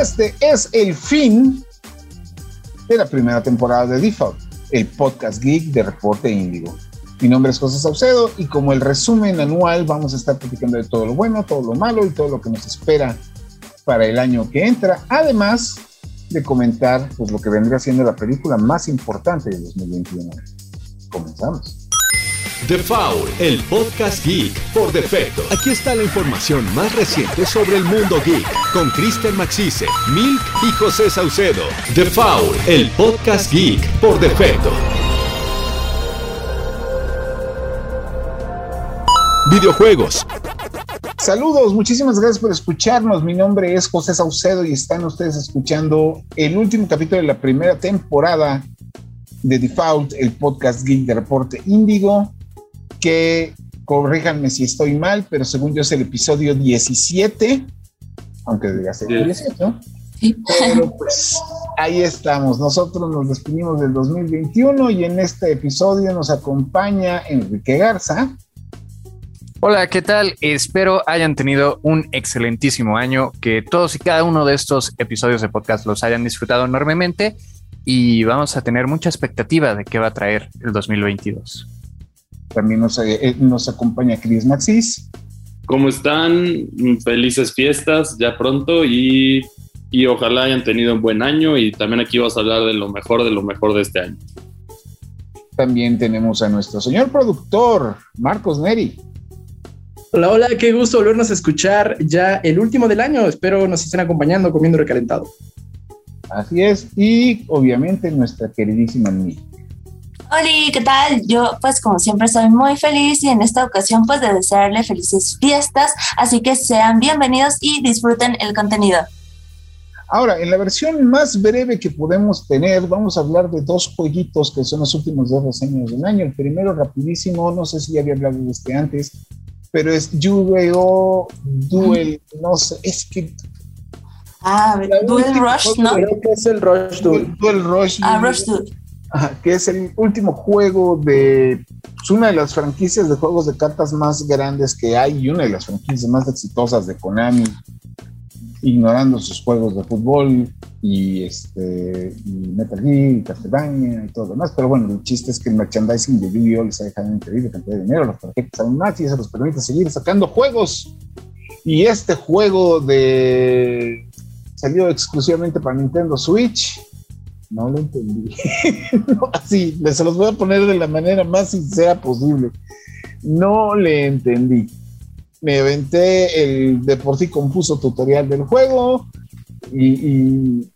Este es el fin de la primera temporada de Default, el podcast geek de Reporte Índigo. Mi nombre es José Saucedo y como el resumen anual vamos a estar platicando de todo lo bueno, todo lo malo y todo lo que nos espera para el año que entra, además de comentar pues, lo que vendría siendo la película más importante de 2021. Comenzamos. The Foul, el podcast geek por defecto. Aquí está la información más reciente sobre el mundo geek con Kristen Maxise, Milk y José Saucedo. The Foul, el podcast geek por defecto. Videojuegos. Saludos, muchísimas gracias por escucharnos. Mi nombre es José Saucedo y están ustedes escuchando el último capítulo de la primera temporada de Default, el podcast geek de Reporte Índigo que corríjanme si estoy mal, pero según yo es el episodio 17, aunque diga ser 18. Pero pues ahí estamos. Nosotros nos despedimos del 2021 y en este episodio nos acompaña Enrique Garza. Hola, ¿qué tal? Espero hayan tenido un excelentísimo año, que todos y cada uno de estos episodios de podcast los hayan disfrutado enormemente y vamos a tener mucha expectativa de qué va a traer el 2022. También nos, eh, nos acompaña Cris Maxis. ¿Cómo están? Felices fiestas ya pronto y, y, ojalá hayan tenido un buen año y también aquí vamos a hablar de lo mejor de lo mejor de este año. También tenemos a nuestro señor productor, Marcos Neri. Hola, hola, qué gusto volvernos a escuchar ya el último del año. Espero nos estén acompañando comiendo recalentado. Así es, y obviamente nuestra queridísima Neri. Hola, ¿qué tal? Yo pues como siempre estoy muy feliz y en esta ocasión pues de desearle felices fiestas, así que sean bienvenidos y disfruten el contenido. Ahora, en la versión más breve que podemos tener, vamos a hablar de dos jueguitos que son los últimos dos reseñas del año. El primero, rapidísimo, no sé si ya había hablado de este antes, pero es Yu-Gi-Oh! Duel, no sé, es que... Ah, Duel Rush, ¿no? Creo que es el Rush Duel. Duel Rush. Ah, Rush Duel que es el último juego de pues, una de las franquicias de juegos de cartas más grandes que hay y una de las franquicias más exitosas de Konami, ignorando sus juegos de fútbol y, este, y Metal Gear y Castlevania y todo lo demás. Pero bueno, el chiste es que el merchandising de Yu-Gi-Oh! les ha dejado increíble cantidad de dinero, los tarjetas aún más y eso los permite seguir sacando juegos. Y este juego de salió exclusivamente para Nintendo Switch no lo entendí. así, se los voy a poner de la manera más sincera posible. No le entendí. Me aventé el de por sí confuso tutorial del juego y,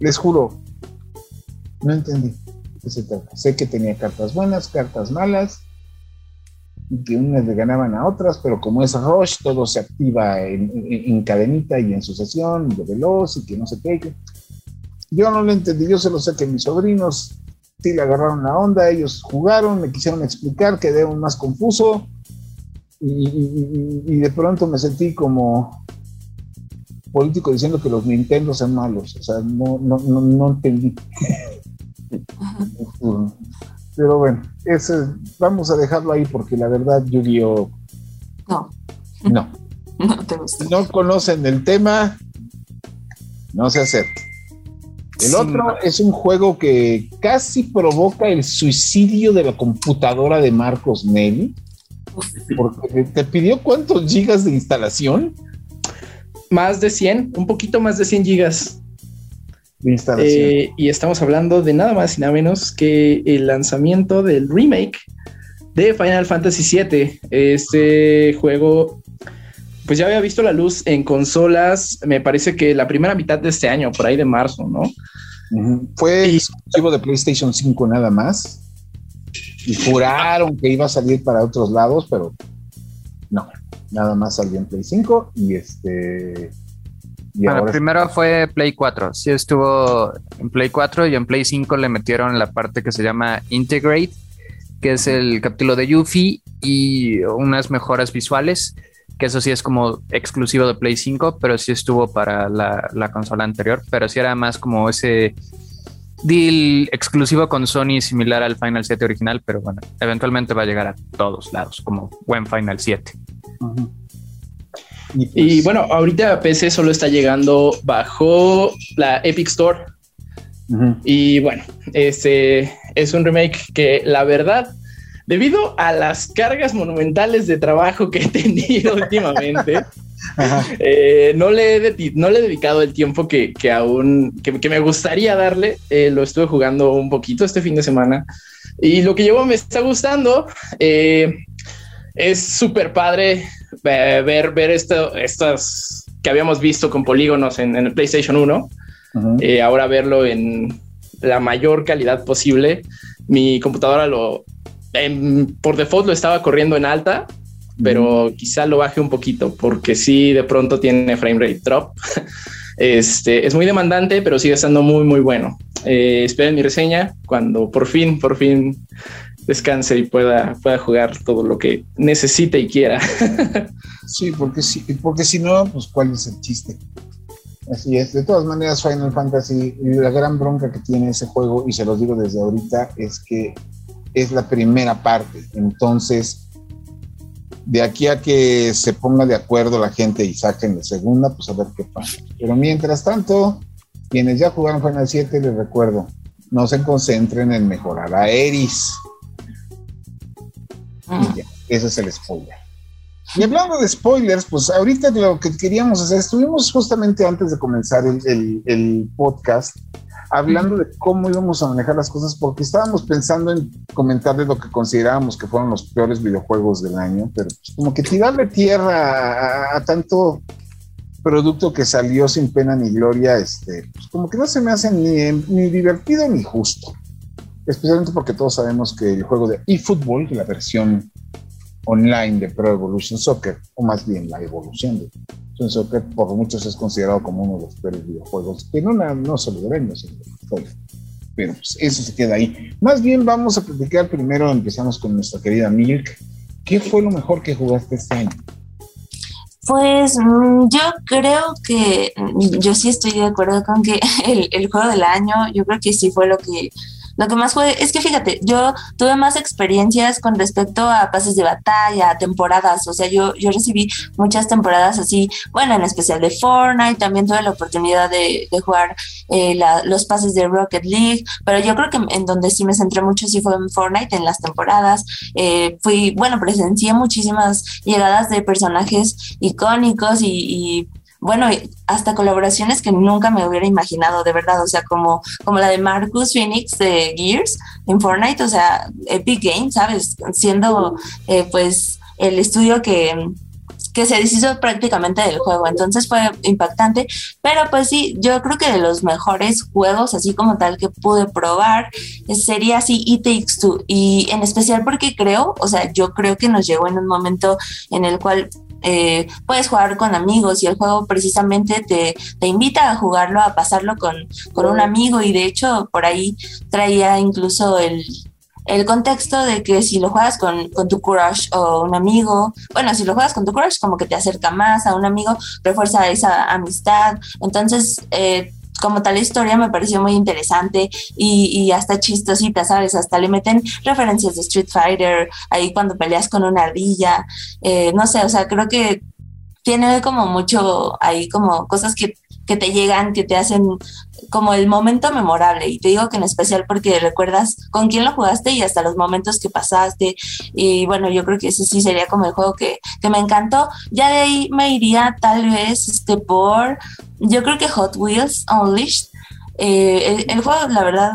les juro, no entendí qué se. Sé que tenía cartas buenas, cartas malas, y que unas le ganaban a otras, pero como es Rush, todo se activa en, en cadenita y en sucesión, de veloz, y que no sé qué. Yo no lo entendí, yo se lo sé que mis sobrinos sí le agarraron la onda, ellos jugaron, me quisieron explicar, quedé aún más confuso y, de pronto me sentí como político diciendo que los Nintendo son malos, o sea, no, no, no, entendí. Pero bueno, ese, vamos a dejarlo ahí porque la verdad Yu-Gi-Oh! No. No. No te gusta. No conocen el tema, no se acerquen. El otro es un juego que casi provoca el suicidio de la computadora de Marcos Nelly. Porque te pidió cuántos gigas de instalación. Más de 100, un poquito más de 100 gigas. De instalación. Eh, y estamos hablando de nada más y nada menos que el lanzamiento del remake de Final Fantasy VII. Este juego pues ya había visto la luz en consolas, me parece que la primera mitad de este año, por ahí de marzo, ¿no? Fue exclusivo de PlayStation 5 nada más. Y juraron que iba a salir para otros lados, pero no, nada más salió en Play 5 y este... bueno, primero fue Play 4, sí estuvo en Play 4 y en Play 5 le metieron la parte que se llama Integrate, que es el capítulo de Yuffie y unas mejoras visuales que eso sí es como exclusivo de Play 5, pero sí estuvo para la, consola anterior, pero sí era más como ese deal exclusivo con Sony similar al Final 7 original, pero bueno, eventualmente va a llegar a todos lados, como buen Final 7. Y, pues bueno, ahorita PC solo está llegando bajo la Epic Store. Y bueno, este es un remake que la verdad, debido a las cargas monumentales de trabajo que he tenido últimamente, eh, no, le he no le he dedicado el tiempo que, aún que, me gustaría darle. Eh, lo estuve jugando un poquito este fin de semana y lo que llevo me está gustando. Eh, es súper padre ver, ver esto, estas que habíamos visto con polígonos en, el PlayStation 1. ahora verlo en la mayor calidad posible. Mi computadora lo por default lo estaba corriendo en alta pero quizá lo baje un poquito porque sí de pronto tiene frame rate drop. Este es muy demandante, pero sigue estando muy, muy bueno. Eh, esperen mi reseña cuando por fin, por fin descanse y pueda, pueda jugar todo lo que necesite y quiera. sí, porque si, porque si no, pues cuál es el chiste. Así es. De todas maneras, Final Fantasy, la gran bronca que tiene ese juego, y se los digo desde ahorita, es que es la primera parte. Entonces, de aquí a que se ponga de acuerdo la gente y saquen la segunda, pues a ver qué pasa. Pero mientras tanto, quienes ya jugaron Final 7, les recuerdo, no se concentren en mejorar a Eris. Ah. ese es el spoiler. Y hablando de spoilers, pues ahorita lo que queríamos hacer, estuvimos justamente antes de comenzar el, el podcast, hablando de cómo íbamos a manejar las cosas, porque estábamos pensando en comentarles lo que considerábamos que fueron los peores videojuegos del año, pero pues, como que tirarle tierra a, tanto producto que salió sin pena ni gloria, este, pues como que no se me hace ni, ni divertido ni justo. Especialmente porque todos sabemos que el juego de eFootball, la versión online de Pro Evolution Soccer, o más bien la evolución de Soccer, por muchos es considerado como uno de los peores videojuegos, que no, no solo de años, pero pues eso se queda ahí. Más bien vamos a platicar primero, empezamos con nuestra querida Milk. ¿Qué fue lo mejor que jugaste este año? Pues mm, yo creo que mm, yo sí estoy de acuerdo con que el, juego del año, yo creo que sí fue lo que lo que más fue, es que fíjate, yo tuve más experiencias con respecto a pases de batalla, temporadas, o sea, yo, yo recibí muchas temporadas así, bueno, en especial de Fortnite, también tuve la oportunidad de, jugar eh, los pases de Rocket League, pero yo creo que en donde sí me centré mucho sí fue en Fortnite, en las temporadas, eh, fui, bueno, presencié muchísimas llegadas de personajes icónicos y, y bueno, hasta colaboraciones que nunca me hubiera imaginado, de verdad, o sea, como, como la de Marcus Phoenix de Gears en Fortnite, o sea, Epic Games, ¿sabes? Siendo eh, pues el estudio que, que se deshizo prácticamente del juego, entonces fue impactante, pero pues sí, yo creo que de los mejores juegos, así como tal, que pude probar, sería así It Takes Two, y en especial porque creo, o sea, yo creo que nos llegó en un momento en el cual eh, puedes jugar con amigos y el juego precisamente te, te invita a jugarlo, a pasarlo con, con, un amigo y de hecho por ahí traía incluso el, el contexto de que si lo juegas con, con, tu crush o un amigo, bueno, si lo juegas con tu crush como que te acerca más a un amigo, refuerza esa amistad, entonces eh, como tal historia me pareció muy interesante y, y, hasta chistosita, ¿sabes? Hasta le meten referencias de Street Fighter, ahí cuando peleas con una ardilla, eh, no sé, o sea, creo que tiene como mucho ahí como cosas que, que te llegan, que te hacen como el momento memorable. Y te digo que en especial porque recuerdas con quién lo jugaste y hasta los momentos que pasaste. Y bueno, yo creo que ese sí sería como el juego que, que me encantó. Ya de ahí me iría tal vez este por, yo creo que Hot Wheels Unleashed. Eh, el, juego, la verdad,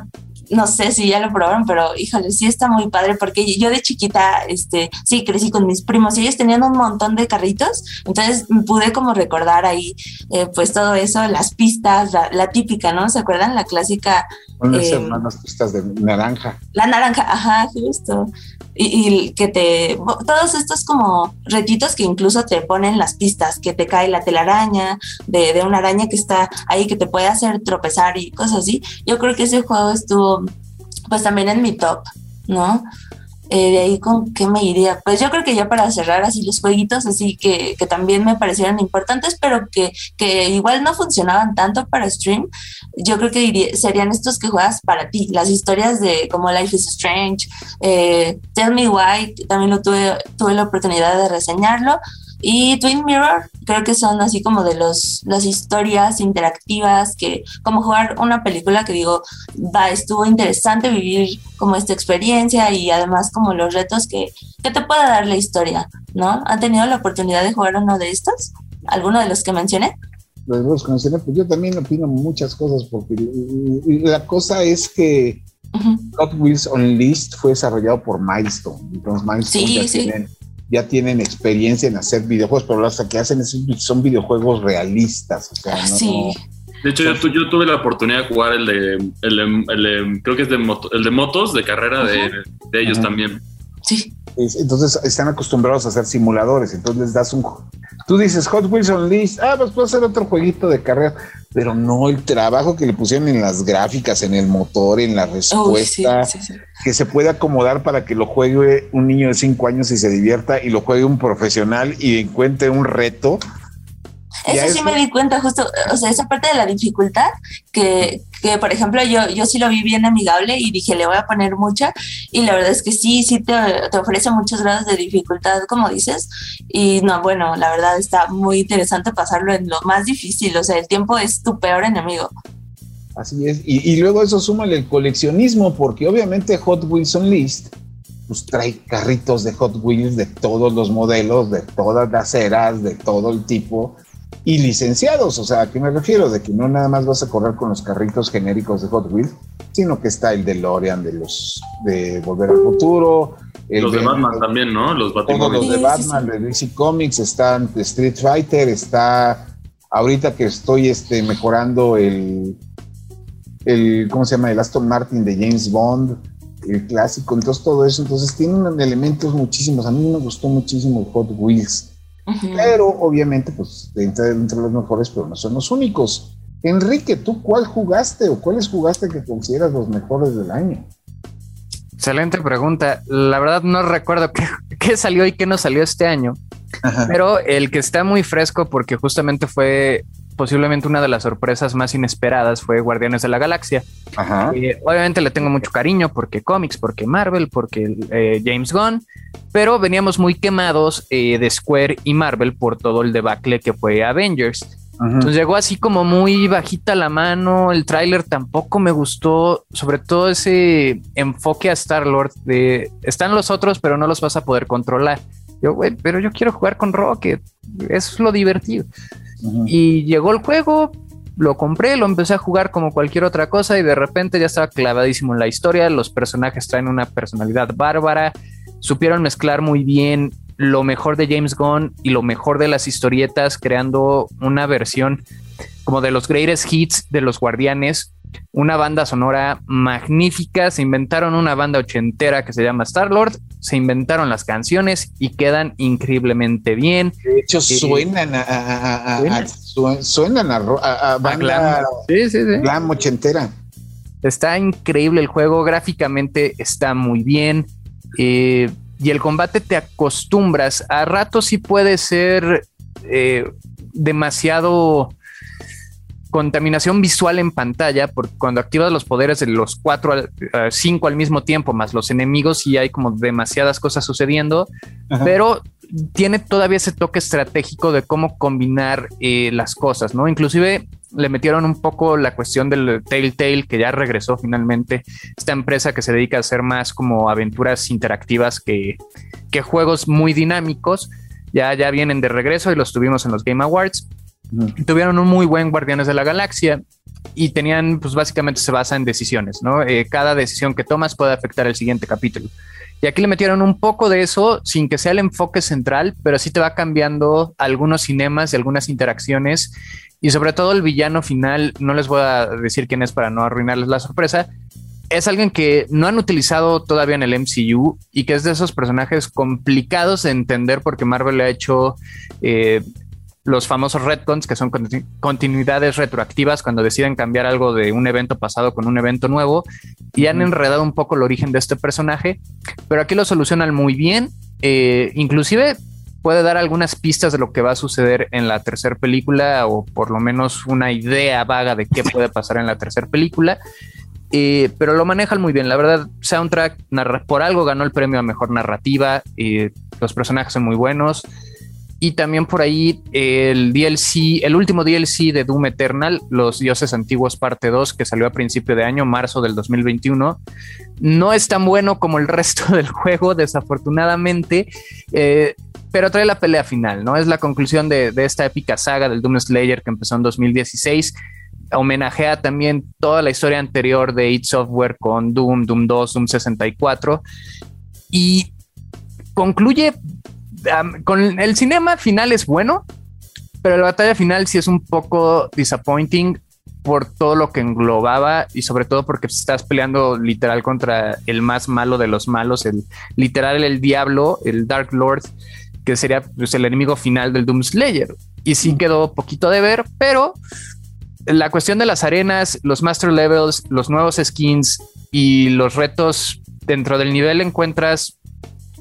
no sé si ya lo probaron, pero híjole, sí está muy padre porque yo de chiquita, este, sí, crecí con mis primos y ellos tenían un montón de carritos, entonces pude como recordar ahí, eh, pues todo eso, las pistas, la, típica, ¿no? ¿Se acuerdan? La clásica. Eh, las pistas de naranja. La naranja, ajá, justo. Y, que te, todos estos como retitos que incluso te ponen las pistas, que te cae la telaraña, de, de una araña que está ahí que te puede hacer tropezar y cosas así. Yo creo que ese juego estuvo pues también en mi top, ¿no? Eh, de ahí con qué me iría. Pues yo creo que ya para cerrar así los jueguitos, así que, que también me parecieron importantes, pero que, que, igual no funcionaban tanto para stream, yo creo que serían estos que juegas para ti, las historias de como Life is Strange, eh, Tell Me Why, también lo tuve, tuve la oportunidad de reseñarlo. Y Twin Mirror, creo que son así como de los, las historias interactivas, que como jugar una película que digo, va, estuvo interesante vivir como esta experiencia y además como los retos que, que te puede dar la historia, ¿no? ¿Han tenido la oportunidad de jugar uno de estos? ¿Alguno de los que mencioné? Los que mencioné, pues yo también opino muchas cosas, porque la cosa es que Hot Wheels Unleashed fue desarrollado por Milestone. Entonces, Milestone ya, Tienen, experiencia en hacer videojuegos, pero lo que hacen son videojuegos realistas. O sea, ah, sí. De hecho, yo, tuve la oportunidad de jugar el de, el, creo que es de el de motos, de carrera de, ellos también. Sí. Entonces están acostumbrados a hacer simuladores, entonces les das un... Tú dices Hot Wheels Unleashed, ah, pues puedo hacer otro jueguito de carrera pero no el trabajo que le pusieron en las gráficas, en el motor, en la respuesta, que se puede acomodar para que lo juegue un niño de cinco años y se divierta y lo juegue un profesional y encuentre un reto eso sí me di cuenta justo, o sea, esa parte de la dificultad que, que, por ejemplo, yo, yo sí lo vi bien amigable y dije, le voy a poner mucha y la verdad es que sí, sí te, te ofrece muchos grados de dificultad, como dices, y no, bueno, la verdad está muy interesante pasarlo en lo más difícil, o sea, el tiempo es tu peor enemigo. Así es, y, y luego eso súmale el coleccionismo, porque obviamente Hot Wheels Unleashed pues trae carritos de Hot Wheels de todos los modelos, de todas las eras, de todo el tipo, y licenciados. O sea, ¿a qué me refiero? De que no nada más vas a correr con los carritos genéricos de Hot Wheels, sino que está el de Lorian de los de Volver al Futuro. los de, Batman también, ¿no? Los Todos los de Batman, de DC Comics, están de Street Fighter, está ahorita que estoy este, mejorando el, el, ¿cómo se llama? El Aston Martin de James Bond, el clásico, entonces todo eso, entonces tienen elementos muchísimos, a mí me gustó muchísimo Hot Wheels, pero obviamente, pues entre, entre los mejores, pero no son los únicos. Enrique, ¿tú cuál jugaste o cuáles jugaste que consideras los mejores del año? Excelente pregunta. La verdad no recuerdo qué, salió y qué no salió este año, pero el que está muy fresco porque justamente fue posiblemente una de las sorpresas más inesperadas fue Guardianes de la Galaxia. Eh, obviamente le tengo mucho cariño porque cómics, porque Marvel, porque eh, James Gunn, pero veníamos muy quemados eh, de Square y Marvel por todo el debacle que fue Avengers. Entonces llegó así como muy bajita la mano, el tráiler tampoco me gustó, sobre todo ese enfoque a Star-Lord de están los otros pero no los vas a poder controlar. Yo, güey, pero yo quiero jugar con Rocket, es lo divertido. Y llegó el juego, lo compré, lo empecé a jugar como cualquier otra cosa y de repente ya estaba clavadísimo en la historia, los personajes traen una personalidad bárbara, supieron mezclar muy bien lo mejor de James Gunn y lo mejor de las historietas, creando una versión como de los greatest hits de los guardianes, una banda sonora magnífica, se inventaron una banda ochentera que se llama Star Lord, se inventaron las canciones y quedan increíblemente bien. De hecho, eh, suenan a, suenan a, banda glam ochentera. Está increíble el juego, gráficamente está muy bien. Eh, y el combate te acostumbras. A ratos sí puede ser eh, demasiado contaminación visual en pantalla, porque cuando activas los poderes de los cuatro, al, eh, cinco al mismo tiempo, más los enemigos, y hay como demasiadas cosas sucediendo, pero tiene todavía ese toque estratégico de cómo combinar eh, las cosas, ¿no? Inclusive le metieron un poco la cuestión del Telltale, que ya regresó finalmente, esta empresa que se dedica a hacer más como aventuras interactivas que, que juegos muy dinámicos. Ya, ya vienen de regreso y los tuvimos en los Game Awards. Tuvieron un muy buen Guardianes de la Galaxia y tenían, pues básicamente se basa en decisiones, ¿no? Eh, cada decisión que tomas puede afectar el siguiente capítulo. Y aquí le metieron un poco de eso sin que sea el enfoque central, pero sí te va cambiando algunos cinemas y algunas interacciones. Y sobre todo el villano final, no les voy a decir quién es para no arruinarles la sorpresa. Es alguien que no han utilizado todavía en el MCU y que es de esos personajes complicados de entender porque Marvel le ha hecho eh, los famosos retcons, que son continuidades retroactivas cuando deciden cambiar algo de un evento pasado con un evento nuevo, y han enredado un poco el origen de este personaje, pero aquí lo solucionan muy bien, eh, inclusive puede dar algunas pistas de lo que va a suceder en la tercera película, o por lo menos una idea vaga de qué puede pasar en la tercera película. Eh, pero lo manejan muy bien. La verdad, Soundtrack por algo ganó el premio a mejor narrativa. y los personajes son muy buenos y también por ahí el DLC, el último DLC de Doom Eternal, Los Dioses Antiguos parte 2, que salió a principio de año, marzo del 2021. No es tan bueno como el resto del juego, desafortunadamente, eh, pero trae la pelea final, ¿no? Es la conclusión de, de esta épica saga del Doom Slayer que empezó en 2016 homenajea también toda la historia anterior de id Software con Doom, Doom 2, Doom 64 y concluye con el cinema final es bueno, pero la batalla final sí es un poco disappointing por todo lo que englobaba y sobre todo porque estás peleando literal contra el más malo de los malos, el literal el diablo, el Dark Lord, que sería pues, el enemigo final del Doom Slayer. Y sí quedó poquito de ver, pero la cuestión de las arenas, los master levels, los nuevos skins y los retos dentro del nivel encuentras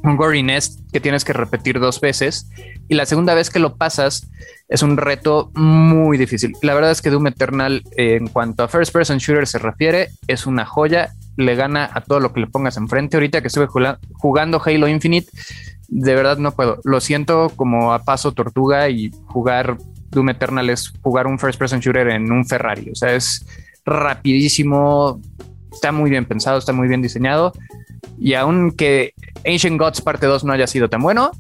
un Gory Nest que tienes que repetir dos veces y la segunda vez que lo pasas es un reto muy difícil. La verdad es que Doom Eternal en cuanto a first person shooter se refiere es una joya, le gana a todo lo que le pongas enfrente. Ahorita que estuve jugando Halo Infinite, de verdad no puedo. Lo siento como a paso tortuga y jugar Doom Eternal es jugar un first person shooter en un Ferrari. O sea, es rapidísimo, está muy bien pensado, está muy bien diseñado. Y aunque Ancient Gods parte 2 no haya sido tan bueno,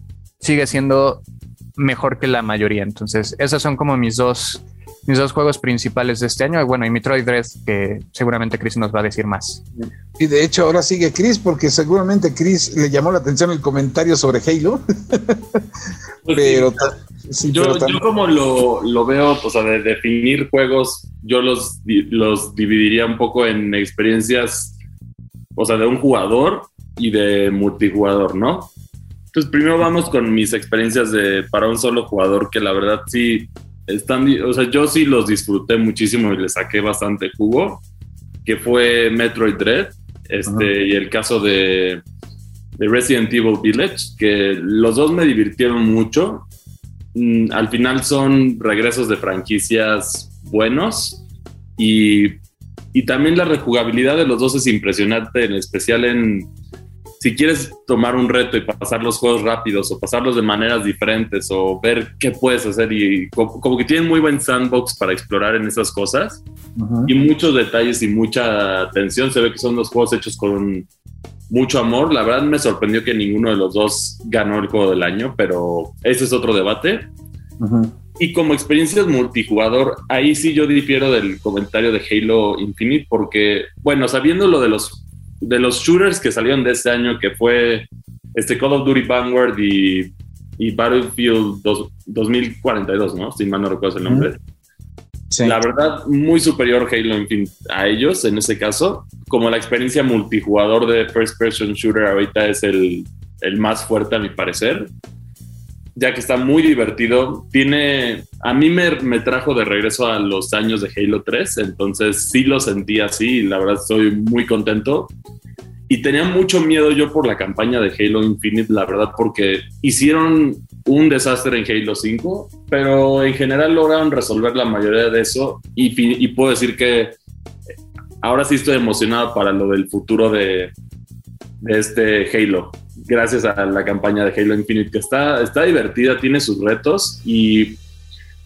sigue siendo mejor que la mayoría. Entonces, esos son como mis dos, mis dos juegos principales de este año. Bueno, y Metroid Dread, que seguramente Chris nos va a decir más. Y de hecho, ahora sigue Chris, porque seguramente Chris le llamó la atención el comentario sobre Halo. Pues pero yo, como lo, veo, o sea, de definir juegos, yo los, los dividiría un poco en experiencias, o sea, de un jugador y de multijugador, ¿no? Entonces, primero vamos con mis experiencias de para un solo jugador, que la verdad sí están, o sea, yo sí los disfruté muchísimo y le saqué bastante jugo, que fue Metroid Dread, este, y el caso de, de Resident Evil Village, que los dos me divirtieron mucho Mm, al final son regresos de franquicias buenos y, también la rejugabilidad de los dos es impresionante, en especial en si quieres tomar un reto y pasar los juegos rápidos o pasarlos de maneras diferentes o ver qué puedes hacer y como, que tienen muy buen sandbox para explorar en esas cosas y muchos detalles y mucha atención. Se ve que son los juegos hechos con mucho amor. La verdad me sorprendió que ninguno de los dos ganó el juego del año, pero ese es otro debate. Y como experiencias multijugador, ahí sí yo difiero del comentario de Halo Infinite, porque, bueno, sabiendo lo de los, de los shooters que salieron de este año, que fue este Call of Duty Vanguard y, y Battlefield 2042, ¿no? Si mal no recuerdo el nombre. La verdad, muy superior Halo Infinite a ellos en ese caso. Como la experiencia multijugador de First Person Shooter ahorita es el, el más fuerte a mi parecer. Ya que está muy divertido. Tiene. A mí me, me, trajo de regreso a los años de Halo 3. Entonces sí lo sentí así. Y la verdad estoy muy contento. Y tenía mucho miedo yo por la campaña de Halo Infinite, la verdad, porque hicieron un desastre en Halo 5, pero en general lograron resolver la mayoría de eso y, puedo decir que ahora sí estoy emocionado para lo del futuro de, este Halo, gracias a la campaña de Halo Infinite, que está, está divertida, tiene sus retos y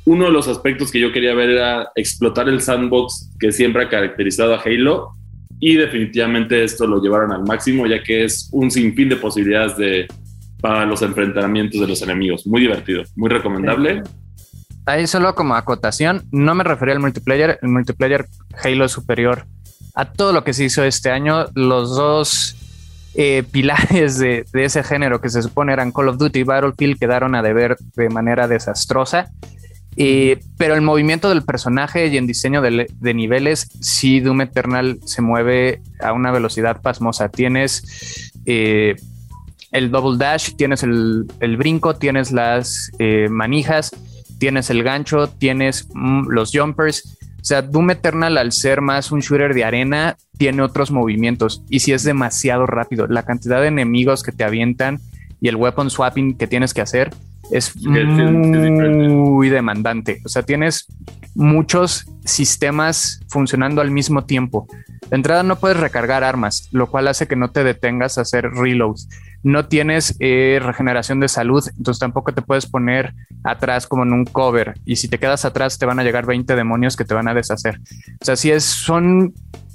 uno de los aspectos que yo quería ver era explotar el sandbox que siempre ha caracterizado a Halo y definitivamente esto lo llevaron al máximo ya que es un sinfín de posibilidades de para los enfrentamientos de los enemigos. Muy divertido, muy recomendable. Ahí solo como acotación, no me refería al multiplayer, el multiplayer Halo es superior a todo lo que se hizo este año. Los dos eh, pilares de, ese género que se supone eran Call of Duty y Battlefield quedaron a deber de manera desastrosa. Eh, pero el movimiento del personaje y en diseño de, de, niveles, sí, Doom Eternal se mueve a una velocidad pasmosa. Tienes eh, el double dash, tienes el, brinco, tienes las eh, manijas, tienes el gancho, tienes mm, los jumpers. O sea, Doom Eternal, al ser más un shooter de arena, tiene otros movimientos. Y si es demasiado rápido, la cantidad de enemigos que te avientan y el weapon swapping que tienes que hacer es muy demandante. O sea, tienes muchos sistemas funcionando al mismo tiempo. De entrada no puedes recargar armas, lo cual hace que no te detengas a hacer reloads no tienes eh, regeneración de salud, entonces tampoco te puedes poner atrás como en un cover. Y si te quedas atrás, te van a llegar 20 demonios que te van a deshacer. O sea, si es, son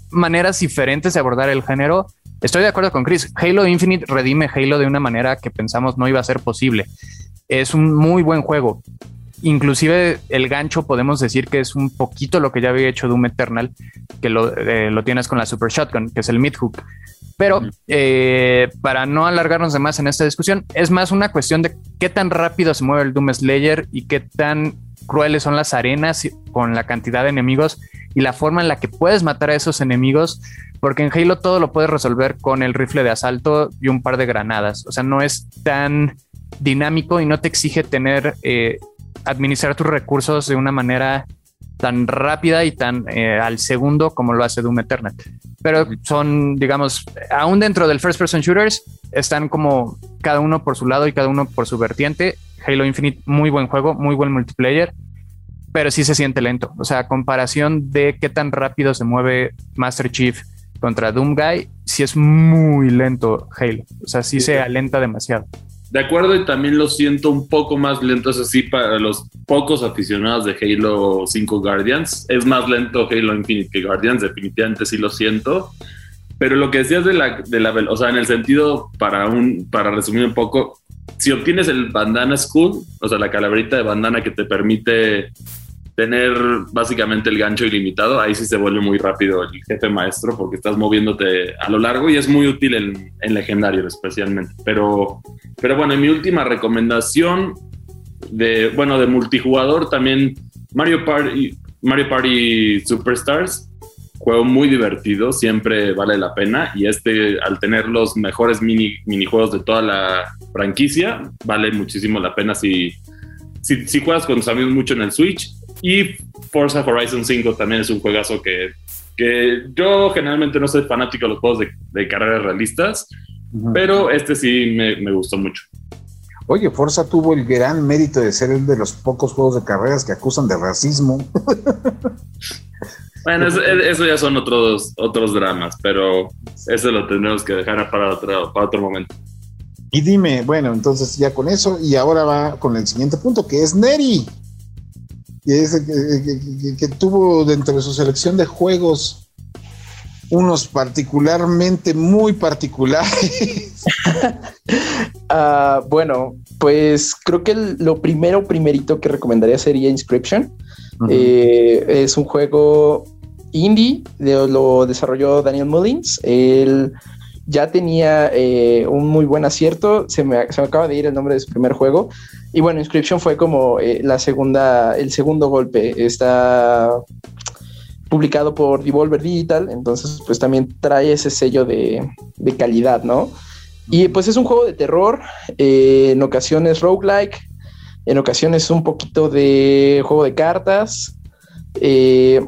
maneras diferentes de abordar el género. Estoy de acuerdo con Chris. Halo Infinite redime Halo de una manera que pensamos no iba a ser posible. Es un muy buen juego. Inclusive el gancho podemos decir que es un poquito lo que ya había hecho Doom Eternal, que lo, eh, lo tienes con la Super Shotgun, que es el mid hook. Pero eh, para no alargarnos de más en esta discusión, es más una cuestión de qué tan rápido se mueve el Doom Slayer y qué tan crueles son las arenas con la cantidad de enemigos y la forma en la que puedes matar a esos enemigos, porque en Halo todo lo puedes resolver con el rifle de asalto y un par de granadas. O sea, no es tan dinámico y no te exige tener, eh, administrar tus recursos de una manera tan rápida y tan eh, al segundo como lo hace Doom Eternal. Pero son, digamos, aún dentro del first person shooters, están como cada uno por su lado y cada uno por su vertiente. Halo Infinite, muy buen juego, muy buen multiplayer, pero sí se siente lento. O sea, comparación de qué tan rápido se mueve Master Chief contra Doom Guy, sí es muy lento Halo. O sea, sí se alenta demasiado. De acuerdo, y también lo siento un poco más lento, eso sí, para los pocos aficionados de Halo 5 Guardians. Es más lento Halo Infinite que Guardians, definitivamente sí lo siento. Pero lo que decías de la, de la o sea, en el sentido, para, un, para resumir un poco, si obtienes el bandana school, o sea, la calaverita de bandana que te permite tener básicamente el gancho ilimitado, ahí sí se vuelve muy rápido el jefe maestro porque estás moviéndote a lo largo y es muy útil en, en legendario especialmente. Pero, pero bueno, en mi última recomendación de, bueno, de multijugador también Mario Party, Mario Party Superstars, juego muy divertido, siempre vale la pena y este al tener los mejores mini, minijuegos de toda la franquicia, vale muchísimo la pena si, si, si juegas con tus amigos mucho en el Switch y Forza Horizon 5 también es un juegazo que, que yo generalmente no soy fanático de los juegos de, de carreras realistas, pero este sí me, me, gustó mucho. Oye, Forza tuvo el gran mérito de ser el de los pocos juegos de carreras que acusan de racismo. bueno, eso, eso, ya son otros, otros dramas, pero eso lo tendremos que dejar para otro, para otro momento. Y dime, bueno, entonces ya con eso, y ahora va con el siguiente punto, que es Neri que, que, tuvo dentro de su selección de juegos unos particularmente muy particulares. uh, bueno, pues creo que lo primero, primerito que recomendaría sería Inscription. eh, es un juego indie, lo desarrolló Daniel Mullins. Él ya tenía eh, un muy buen acierto. Se me, se me, acaba de ir el nombre de su primer juego. Y bueno, Inscription fue como eh, la segunda, el segundo golpe. Está publicado por Devolver Digital, entonces pues también trae ese sello de, de calidad, ¿no? Y pues es un juego de terror, eh, en ocasiones roguelike, en ocasiones un poquito de juego de cartas. Eh,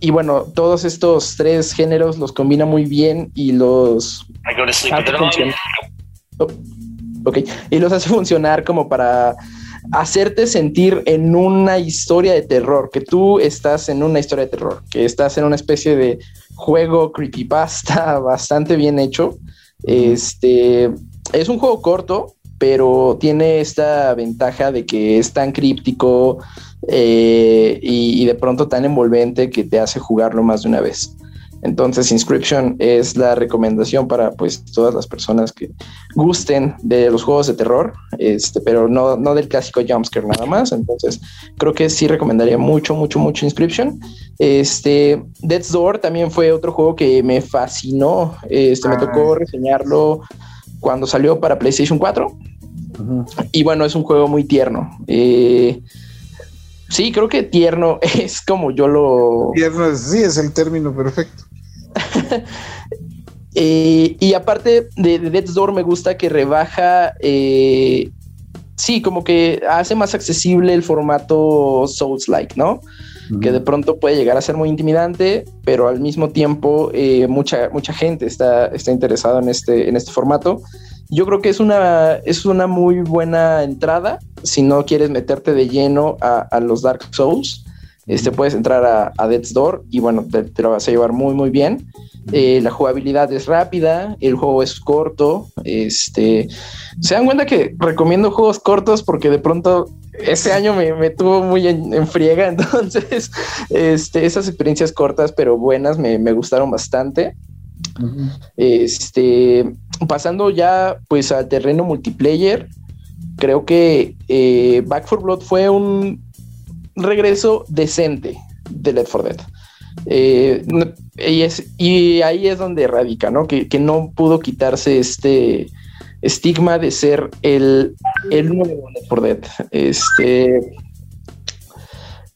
y bueno, todos estos tres géneros los combina muy bien y los. Oh, ok, y los hace funcionar como para hacerte sentir en una historia de terror, que tú estás en una historia de terror, que estás en una especie de juego creepypasta bastante bien hecho. Este es un juego corto, pero tiene esta ventaja de que es tan críptico, eh, y, y, de pronto tan envolvente que te hace jugarlo más de una vez. Entonces, Inscription es la recomendación para pues todas las personas que gusten de los juegos de terror, este, pero no, no del clásico jumpscare nada más. Entonces, creo que sí recomendaría mucho, mucho, mucho Inscription. Este, Death's Door también fue otro juego que me fascinó. Este, me tocó reseñarlo cuando salió para PlayStation 4. Uh -huh. Y bueno, es un juego muy tierno. Eh, Sí, creo que tierno es como yo lo. Tierno, sí, es el término perfecto. eh, y aparte de, de, Death's Door, me gusta que rebaja. Eh, sí, como que hace más accesible el formato Souls-like, ¿no? Uh -huh. Que de pronto puede llegar a ser muy intimidante, pero al mismo tiempo eh, mucha, mucha gente está, está interesada en este, en este formato. Yo creo que es una, es una muy buena entrada si no quieres meterte de lleno a, a los Dark Souls. Este, puedes entrar a, a Death's Door y bueno, te, lo vas a llevar muy, muy bien. Eh, la jugabilidad es rápida, el juego es corto. Este, se dan cuenta que recomiendo juegos cortos porque de pronto ese año me, tuvo muy en, friega, entonces este, esas experiencias cortas pero buenas me, gustaron bastante. Este, pasando ya pues al terreno multiplayer, creo que eh, Back for Blood fue un regreso decente de Left 4 Dead. Eh, y, es, y, ahí es donde radica, ¿no? Que, no pudo quitarse este estigma de ser el, el nuevo Left 4 Dead. Este,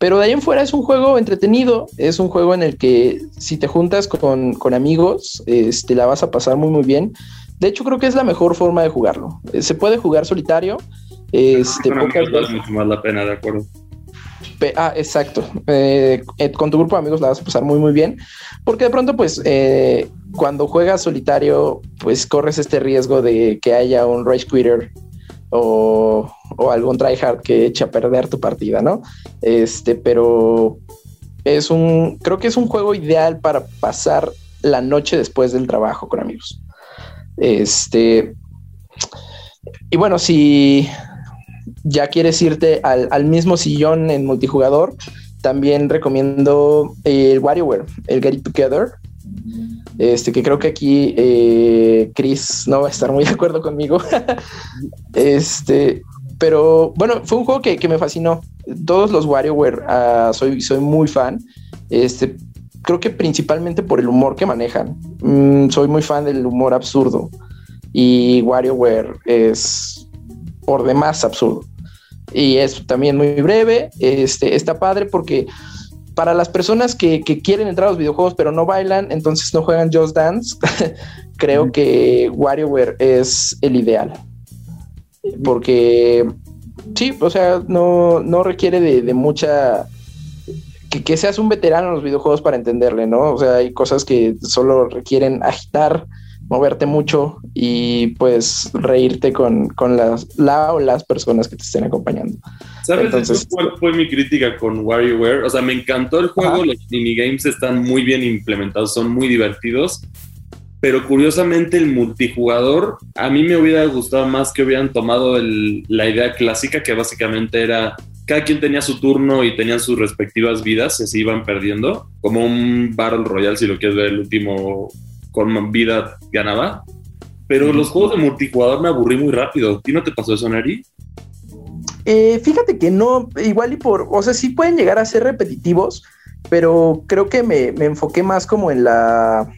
pero de ahí en fuera es un juego entretenido, es un juego en el que si te juntas con, amigos, este, la vas a pasar muy muy bien. De hecho, creo que es la mejor forma de jugarlo. Se puede jugar solitario. Este, pocas mucho más la pena, de acuerdo. Ah, exacto. Eh, eh, con tu grupo de amigos la vas a pasar muy, muy bien. Porque de pronto, pues, eh, cuando juegas solitario, pues corres este riesgo de que haya un rage quitter o, o algún tryhard que eche a perder tu partida, ¿no? Este, pero es un, creo que es un juego ideal para pasar la noche después del trabajo con amigos. Este, y bueno, si, ya quieres irte al, mismo sillón en multijugador, también recomiendo el WarioWare, el Get It Together. Este, que creo que aquí eh, Chris no va a estar muy de acuerdo conmigo. este, pero bueno, fue un juego que, me fascinó. Todos los WarioWare uh, soy, soy muy fan. Este, creo que principalmente por el humor que manejan. Mm, soy muy fan del humor absurdo. Y WarioWare es por demás absurdo y es también muy breve. Este, está padre porque para las personas que, quieren entrar a los videojuegos pero no bailan, entonces no juegan Just Dance, creo que WarioWare es el ideal. Porque sí, o sea, no, requiere de, mucha... Que, que, seas un veterano en los videojuegos para entenderle, ¿no? O sea, hay cosas que solo requieren agitar moverte mucho y pues reírte con, las, la o las personas que te estén acompañando. ¿Sabes cuál fue mi crítica con WarioWare? O sea, me encantó el juego, los minigames están muy bien implementados, son muy divertidos, pero curiosamente el multijugador, a mí me hubiera gustado más que hubieran tomado la idea clásica que básicamente era cada quien tenía su turno y tenían sus respectivas vidas y se iban perdiendo, como un Battle Royale si lo quieres ver el último con vida ganaba. Pero los juegos de multijugador me aburrí muy rápido. ¿Y no te pasó eso, Neri? Eh, fíjate que no, igual y por, o sea, sí pueden llegar a ser repetitivos, pero creo que me, enfoqué más como en la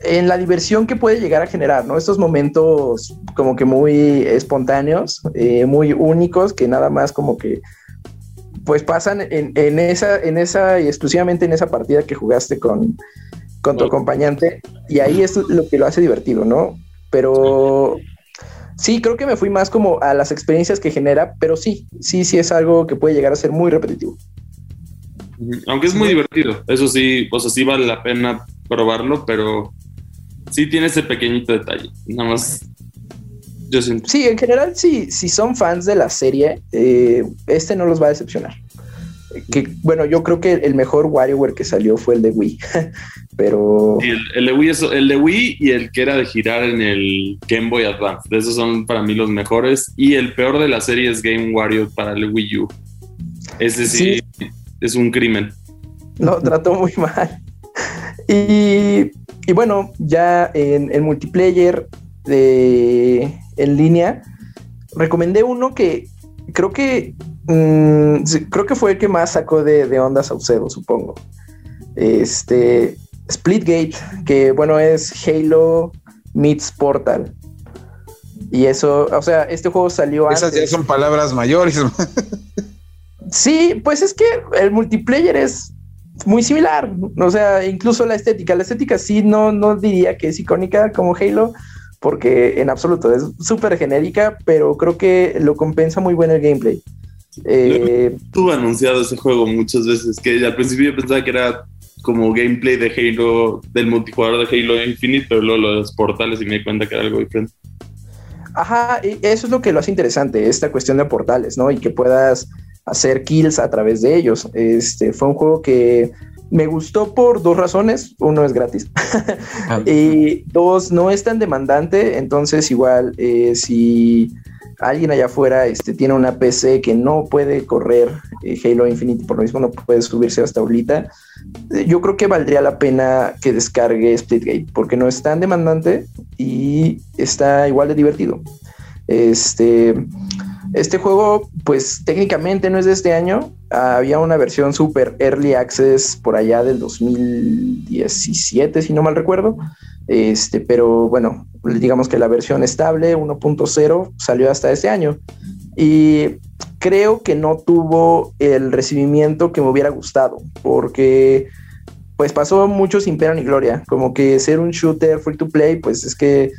en la diversión que puede llegar a generar, ¿no? Estos momentos como que muy espontáneos, eh, muy únicos, que nada más como que pues pasan en, en, esa, en esa y exclusivamente en esa partida que jugaste con, con tu acompañante y ahí es lo que lo hace divertido, ¿no? Pero sí, creo que me fui más como a las experiencias que genera, pero sí, sí, sí es algo que puede llegar a ser muy repetitivo. Aunque es muy divertido, eso sí, o sea, sí vale la pena probarlo, pero sí tiene ese pequeñito detalle, nada más. Yo siento. Sí, en general, sí, si son fans de la serie, eh, este no los va a decepcionar que bueno, yo creo que el mejor WarioWare que salió fue el de Wii, pero... el, de Wii el de Wii y el que era de girar en el Game Boy Advance, esos son para mí los mejores, y el peor de la serie es Game Wario para el Wii U. Ese sí, es un crimen. Lo trató muy mal. Y, y bueno, ya en el multiplayer de, en línea, recomendé uno que creo que Mm, creo que fue el que más sacó de, de onda Saucedo, supongo. Este, Splitgate, que bueno, es Halo meets Portal. Y eso, o sea, este juego salió Esas ya son palabras mayores. sí, pues es que el multiplayer es muy similar. O sea, incluso la estética. La estética sí no, no diría que es icónica como Halo, porque en absoluto es súper genérica, pero creo que lo compensa muy bien el gameplay. Eh, Tuve anunciado ese juego muchas veces, que al principio yo pensaba que era como gameplay de Halo, del multijugador de Halo Infinite, pero luego los portales y me di cuenta que era algo diferente. Ajá, y eso es lo que lo hace interesante, esta cuestión de portales, ¿no? Y que puedas hacer kills a través de ellos. Este fue un juego que me gustó por dos razones. Uno es gratis. Ah. y dos, no es tan demandante. Entonces, igual, eh, si alguien allá afuera este, tiene una PC que no puede correr eh, Halo Infinite, por lo mismo no puede subirse hasta ahorita, eh, yo creo que valdría la pena que descargue Splitgate, porque no es tan demandante y está igual de divertido. Este, este juego, pues técnicamente no es de este año. Había una versión super early access por allá del 2017, si no mal recuerdo. Este, pero bueno, digamos que la versión estable 1.0 salió hasta este año. Y creo que no tuvo el recibimiento que me hubiera gustado, porque pues pasó mucho sin pena ni gloria. Como que ser un shooter free to play, pues es que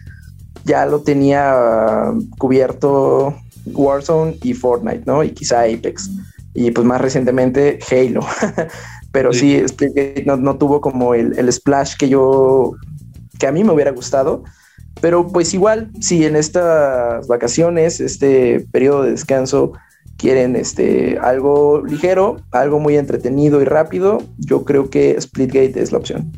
ya lo tenía cubierto Warzone y Fortnite, ¿no? Y quizá Apex. Y pues más recientemente Halo. Pero sí, no, tuvo como el, el, splash que yo, que a mí me hubiera gustado. Pero pues igual, si en estas vacaciones, este periodo de descanso, quieren este, algo ligero, algo muy entretenido y rápido, yo creo que Splitgate es la opción.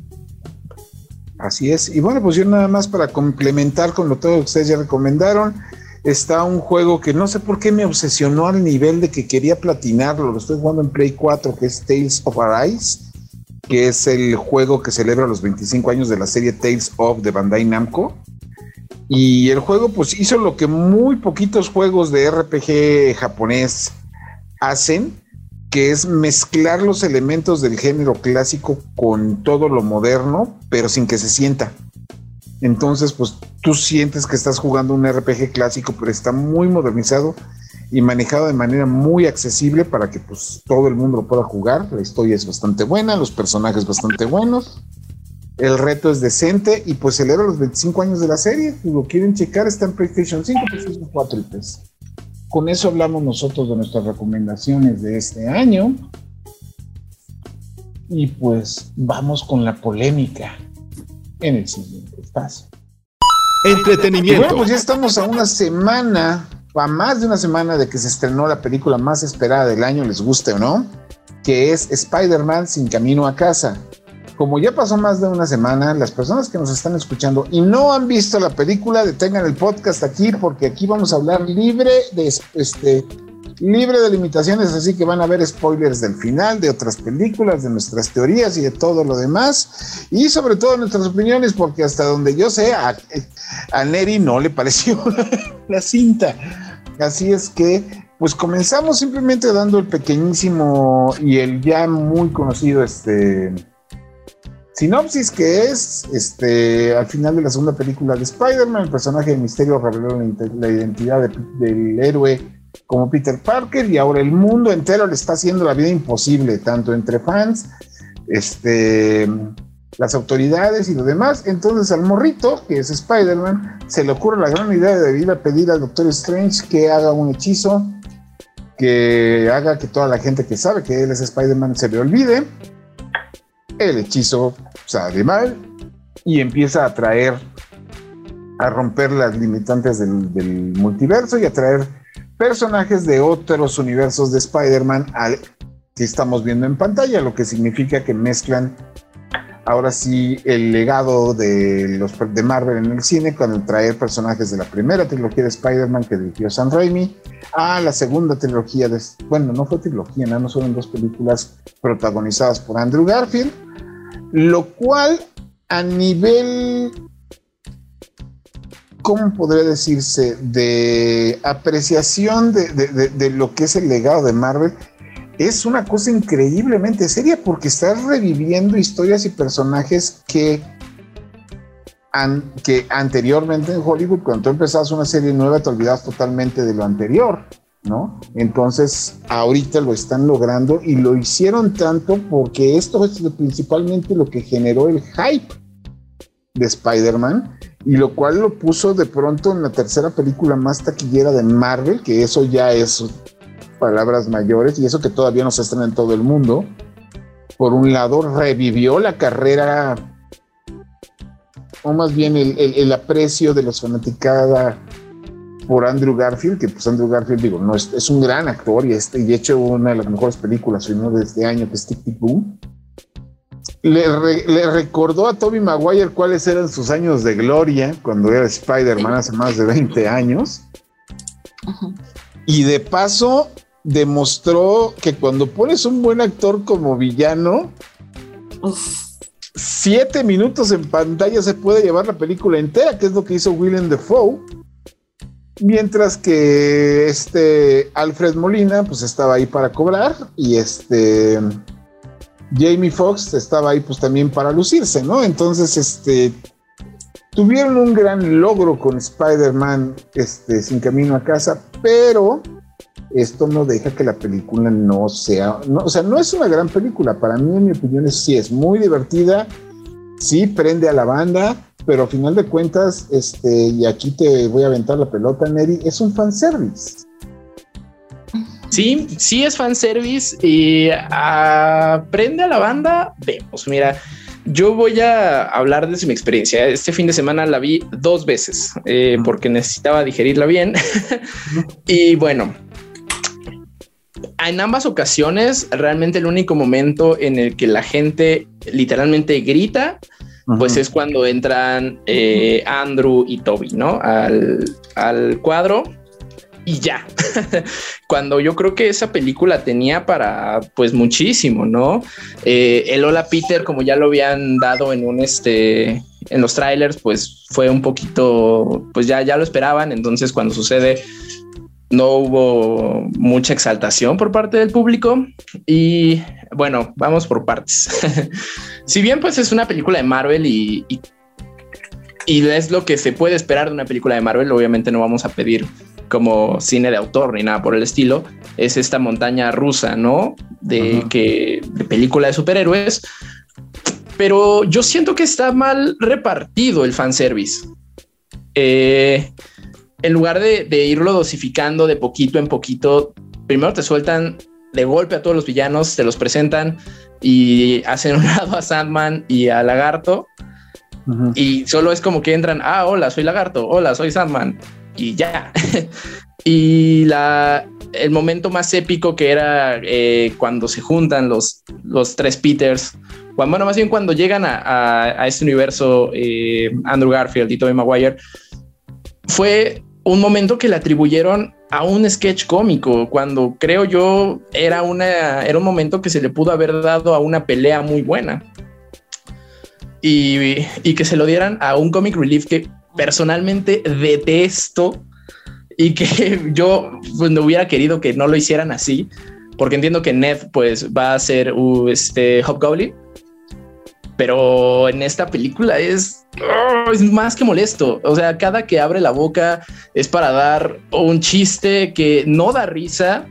Así es. Y bueno, pues yo nada más para complementar con lo todo que ustedes ya recomendaron, está un juego que no sé por qué me obsesionó al nivel de que quería platinarlo. Lo estoy jugando en Play 4, que es Tales of Arise, que es el juego que celebra los 25 años de la serie Tales of de Bandai Namco. Y el juego pues hizo lo que muy poquitos juegos de RPG japonés hacen, que es mezclar los elementos del género clásico con todo lo moderno, pero sin que se sienta. Entonces, pues tú sientes que estás jugando un RPG clásico, pero está muy modernizado y manejado de manera muy accesible para que pues todo el mundo lo pueda jugar. La historia es bastante buena, los personajes bastante buenos, el reto es decente y pues celebra los 25 años de la serie. Si lo quieren checar, está en PlayStation 5, PlayStation 4 y PS. Con eso hablamos nosotros de nuestras recomendaciones de este año. Y pues vamos con la polémica en el siguiente espacio. Entretenimiento. bueno, pues ya estamos a una semana, a más de una semana de que se estrenó la película más esperada del año, les guste o no, que es Spider-Man sin camino a casa. Como ya pasó más de una semana, las personas que nos están escuchando y no han visto la película, detengan el podcast aquí porque aquí vamos a hablar libre de este libre de limitaciones, así que van a ver spoilers del final, de otras películas, de nuestras teorías y de todo lo demás, y sobre todo nuestras opiniones, porque hasta donde yo sé, a, Neri no le pareció la cinta. Así es que, pues comenzamos simplemente dando el pequeñísimo y el ya muy conocido este sinopsis que es, este, al final de la segunda película de Spider-Man, el personaje de Misterio reveló la, identidad del héroe como Peter Parker y ahora el mundo entero le está haciendo la vida imposible, tanto entre fans, este, las autoridades y lo demás. Entonces al morrito, que es Spider-Man, se le ocurre la gran idea de ir a pedir al Doctor Strange que haga un hechizo que haga que toda la gente que sabe que él es Spider-Man se le olvide. El hechizo sale mal y empieza a traer, a romper las limitantes del, multiverso y a traer personajes de otros universos de Spider-Man que estamos viendo en pantalla, lo que significa que mezclan ahora sí el legado de los de Marvel en el cine con traer personajes de la primera trilogía de Spider-Man que dirigió Sam Raimi a la segunda trilogía de bueno no fue trilogía no fueron dos películas protagonizadas por Andrew Garfield lo cual a nivel ¿cómo podría decirse? De apreciación de, lo que es el legado de Marvel, es una cosa increíblemente seria porque estás reviviendo historias y personajes que, que anteriormente en Hollywood, cuando tú empezabas una serie nueva, te olvidas totalmente de lo anterior, ¿no? Entonces, ahorita lo están logrando y lo hicieron tanto porque esto es principalmente lo que generó el hype de Spider-Man y lo cual lo puso de pronto en la tercera película más taquillera de Marvel, que eso ya es palabras mayores y eso que todavía no se estrena en todo el mundo. Por un lado, revivió la carrera, o más bien el, aprecio de los fanaticada por Andrew Garfield, que pues Andrew Garfield, digo, no es, es un gran actor y, este, y hecho una de las mejores películas ¿no? de este año, que es Tic. Le, le, recordó a Toby Maguire cuáles eran sus años de gloria cuando era Spider-Man hace más de 20 años. Y de paso demostró que cuando pones un buen actor como villano, siete minutos en pantalla se puede llevar la película entera, que es lo que hizo Willem Dafoe. Mientras que este Alfred Molina, pues estaba ahí para cobrar y este Jamie Foxx estaba ahí pues también para lucirse, ¿no? Entonces, este tuvieron un gran logro con Spider-Man este, sin camino a casa, pero esto no deja que la película no sea, no, o sea, no es una gran película. Para mí, en mi opinión, es, sí es muy divertida, sí prende a la banda, pero a final de cuentas, este, y aquí te voy a aventar la pelota, Neri, es un fanservice. Sí, sí es fanservice y aprende a la banda. Vemos, mira, yo voy a hablar de mi experiencia. Este fin de semana la vi dos veces eh, porque necesitaba digerirla bien. y bueno, en ambas ocasiones, realmente el único momento en el que la gente literalmente grita, pues es cuando entran eh, Andrew y Toby, ¿no? Al, al cuadro y ya. Cuando yo creo que esa película tenía para pues muchísimo, ¿no? Eh, el Hola Peter, como ya lo habían dado en un este en los trailers, pues fue un poquito, pues ya, ya lo esperaban. Entonces, cuando sucede, no hubo mucha exaltación por parte del público y bueno, vamos por partes. si bien pues es una película de Marvel y, y, es lo que se puede esperar de una película de Marvel, obviamente no vamos a pedir como cine de autor ni nada por el estilo, es esta montaña rusa, ¿no? De que de película de superhéroes, pero yo siento que está mal repartido el fanservice. Eh, en lugar de, irlo dosificando de poquito en poquito, primero te sueltan de golpe a todos los villanos, te los presentan y hacen un lado a Sandman y a Lagarto. Y solo es como que entran, ah, hola, soy Lagarto, hola, soy Sandman. Y ya. y la, el momento más épico que era eh, cuando se juntan los, los tres Peters, bueno, más bien cuando llegan a, este universo eh, Andrew Garfield y Tobey Maguire, fue un momento que le atribuyeron a un sketch cómico, cuando creo yo era, una, era un momento que se le pudo haber dado a una pelea muy buena. Y, y que se lo dieran a un comic relief que personalmente detesto y que yo pues, no hubiera querido que no lo hicieran así, porque entiendo que Ned pues va a ser uh, este Hobgoblin, pero en esta película es Oh, es más que molesto. O sea, cada que abre la boca es para dar un chiste que no da risa,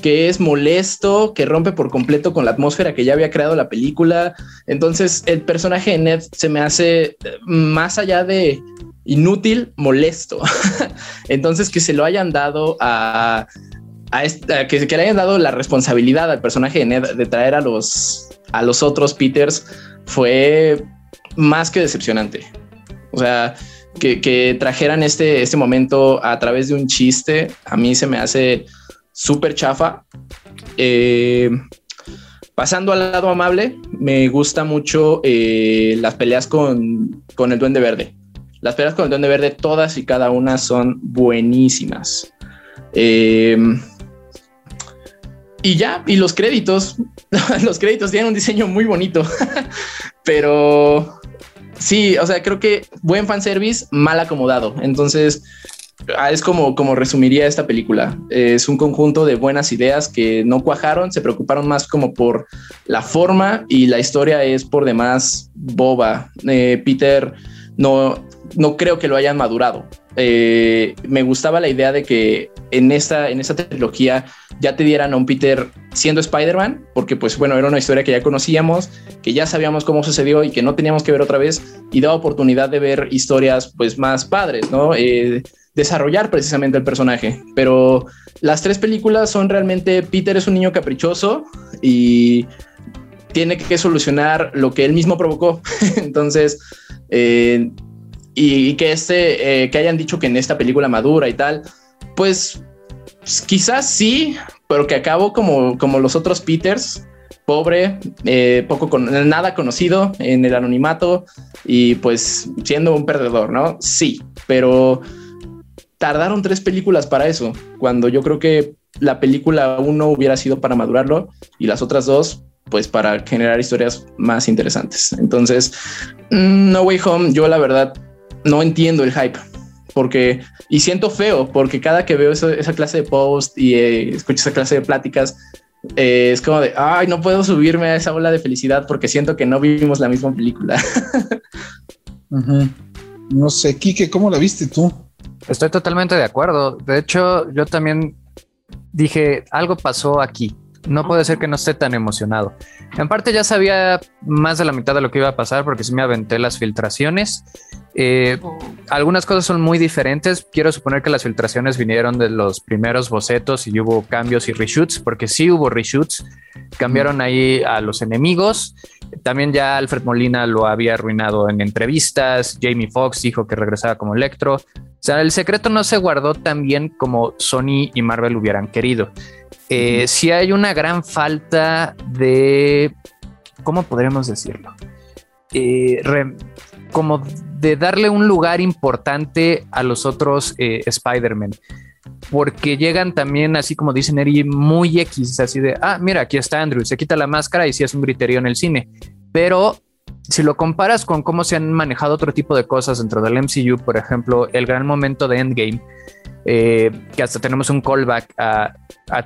que es molesto, que rompe por completo con la atmósfera que ya había creado la película. Entonces, el personaje de Ned se me hace eh, más allá de inútil, molesto. Entonces, que se lo hayan dado a, esta, que, que, le hayan dado la responsabilidad al personaje de Ned de traer a los, a los otros Peters fue más que decepcionante. O sea, que, trajeran este, este momento a través de un chiste, a mí se me hace súper chafa. Eh, pasando al lado amable, me gusta mucho eh, las peleas con, con el Duende Verde. Las peleas con el Duende Verde, todas y cada una son buenísimas. Eh, y ya, y los créditos, los créditos tienen un diseño muy bonito, pero Sí, o sea, creo que buen fanservice, mal acomodado. Entonces, ah, es como, como resumiría esta película. Es un conjunto de buenas ideas que no cuajaron, se preocuparon más como por la forma y la historia es por demás boba. Eh, Peter no, no creo que lo hayan madurado. Eh, me gustaba la idea de que en esta, en esta trilogía ya te dieran a un Peter siendo Spider-Man, porque pues bueno, era una historia que ya conocíamos, que ya sabíamos cómo sucedió y que no teníamos que ver otra vez y daba oportunidad de ver historias pues más padres, ¿no? Eh, desarrollar precisamente el personaje. Pero las tres películas son realmente Peter es un niño caprichoso y tiene que solucionar lo que él mismo provocó. Entonces, eh, y, que este, eh, que hayan dicho que en esta película madura y tal, pues, quizás sí, pero que acabó como, como los otros Peters, pobre, eh, poco con nada conocido en el anonimato y pues siendo un perdedor, ¿no? Sí, pero tardaron tres películas para eso, cuando yo creo que la película uno hubiera sido para madurarlo y las otras dos pues para generar historias más interesantes. Entonces, mm, No Way Home, yo la verdad no entiendo el hype porque y siento feo porque cada que veo esa clase de post y eh, escucho esa clase de pláticas eh, es como de ay no puedo subirme a esa ola de felicidad porque siento que no vivimos la misma película. No sé, Kike, ¿cómo la viste tú? Estoy totalmente de acuerdo. De hecho, yo también dije algo pasó aquí no puede ser que no esté tan emocionado. En parte ya sabía más de la mitad de lo que iba a pasar porque sí me aventé las filtraciones. Eh, algunas cosas son muy diferentes. Quiero suponer que las filtraciones vinieron de los primeros bocetos y hubo cambios y reshoots, porque sí hubo reshoots. Cambiaron ahí a los enemigos. También ya Alfred Molina lo había arruinado en entrevistas. Jamie Foxx dijo que regresaba como Electro. O sea, el secreto no se guardó tan bien como Sony y Marvel hubieran querido. Eh, si hay una gran falta de, ¿cómo podríamos decirlo? Eh, como de darle un lugar importante a los otros eh, Spider-Man. Porque llegan también, así como dicen Eri, muy X, así de, ah, mira, aquí está Andrew, se quita la máscara y sí es un griterío en el cine. Pero si lo comparas con cómo se han manejado otro tipo de cosas dentro del MCU, por ejemplo, el gran momento de Endgame, eh, que hasta tenemos un callback a,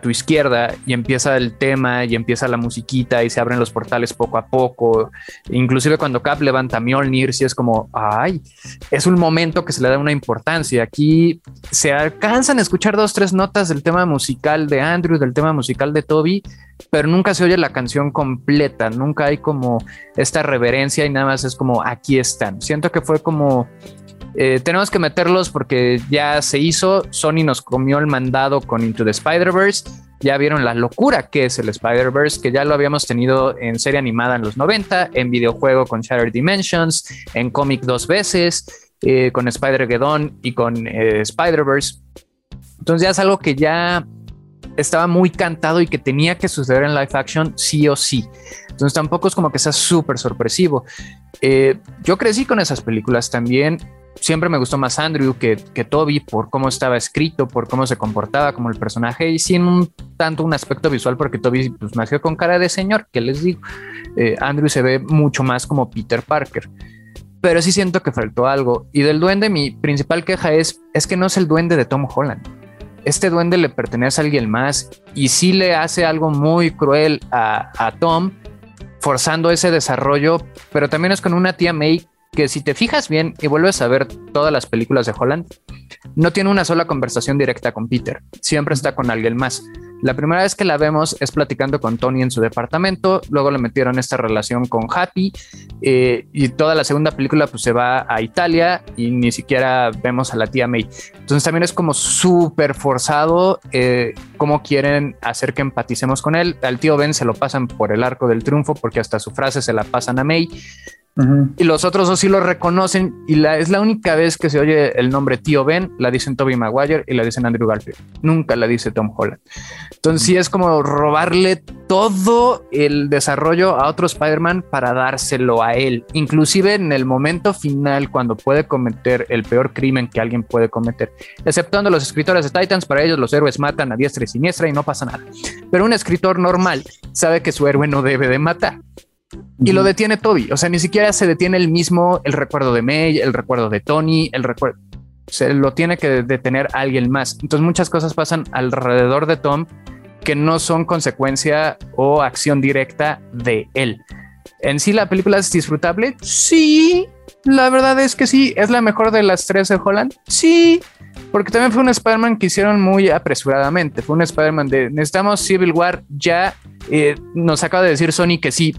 tu izquierda y empieza el tema y empieza la musiquita y se abren los portales poco a poco. Inclusive cuando Cap levanta Mjolnir, si es como, ay, es un momento que se le da una importancia. Aquí se alcanzan a escuchar dos, tres notas del tema musical de Andrew, del tema musical de Toby, pero nunca se oye la canción completa, nunca hay como esta reverencia y nada más es como, aquí están. Siento que fue como eh, tenemos que meterlos porque ya se hizo. Sony nos comió el mandado con Into the Spider-Verse. Ya vieron la locura que es el Spider-Verse, que ya lo habíamos tenido en serie animada en los 90, en videojuego con Shattered Dimensions, en cómic dos veces, eh, con Spider-Geddon y con eh, Spider-Verse. Entonces ya es algo que ya estaba muy cantado y que tenía que suceder en live action sí o sí. Entonces tampoco es como que sea súper sorpresivo. yo crecí con esas películas también siempre me gustó más Andrew que, que, Toby por cómo estaba escrito, por cómo se comportaba como el personaje y sin un tanto un aspecto visual porque Toby pues, nació con cara de señor, que les digo, eh, Andrew se ve mucho más como Peter Parker. Pero sí siento que faltó algo. Y del duende, mi principal queja es, es que no es el duende de Tom Holland. Este duende le pertenece a alguien más y sí le hace algo muy cruel a, a Tom, forzando ese desarrollo, pero también es con una tía May que si te fijas bien y vuelves a ver todas las películas de Holland, no tiene una sola conversación directa con Peter, siempre está con alguien más. La primera vez que la vemos es platicando con Tony en su departamento, luego le metieron esta relación con Happy eh, y toda la segunda película pues se va a Italia y ni siquiera vemos a la tía May. Entonces también es como súper forzado eh, cómo quieren hacer que empaticemos con él. Al tío Ben se lo pasan por el arco del triunfo porque hasta su frase se la pasan a May. Y los otros sí lo reconocen y la, es la única vez que se oye el nombre tío Ben, la dicen Toby Maguire y la dicen Andrew Garfield. Nunca la dice Tom Holland. Entonces sí es como robarle todo el desarrollo a otro Spider-Man para dárselo a él. Inclusive en el momento final cuando puede cometer el peor crimen que alguien puede cometer. Exceptuando los escritores de Titans, para ellos los héroes matan a diestra y siniestra y no pasa nada. Pero un escritor normal sabe que su héroe no debe de matar y lo detiene Toby. O sea, ni siquiera se detiene el mismo, el recuerdo de May, el recuerdo de Tony, el recuerdo. Se lo tiene que detener alguien más. Entonces, muchas cosas pasan alrededor de Tom que no son consecuencia o acción directa de él. En sí, la película es disfrutable. Sí, la verdad es que sí. Es la mejor de las tres de Holland. Sí, porque también fue un Spider-Man que hicieron muy apresuradamente. Fue un Spider-Man de necesitamos Civil War ya. Eh, nos acaba de decir Sony que sí.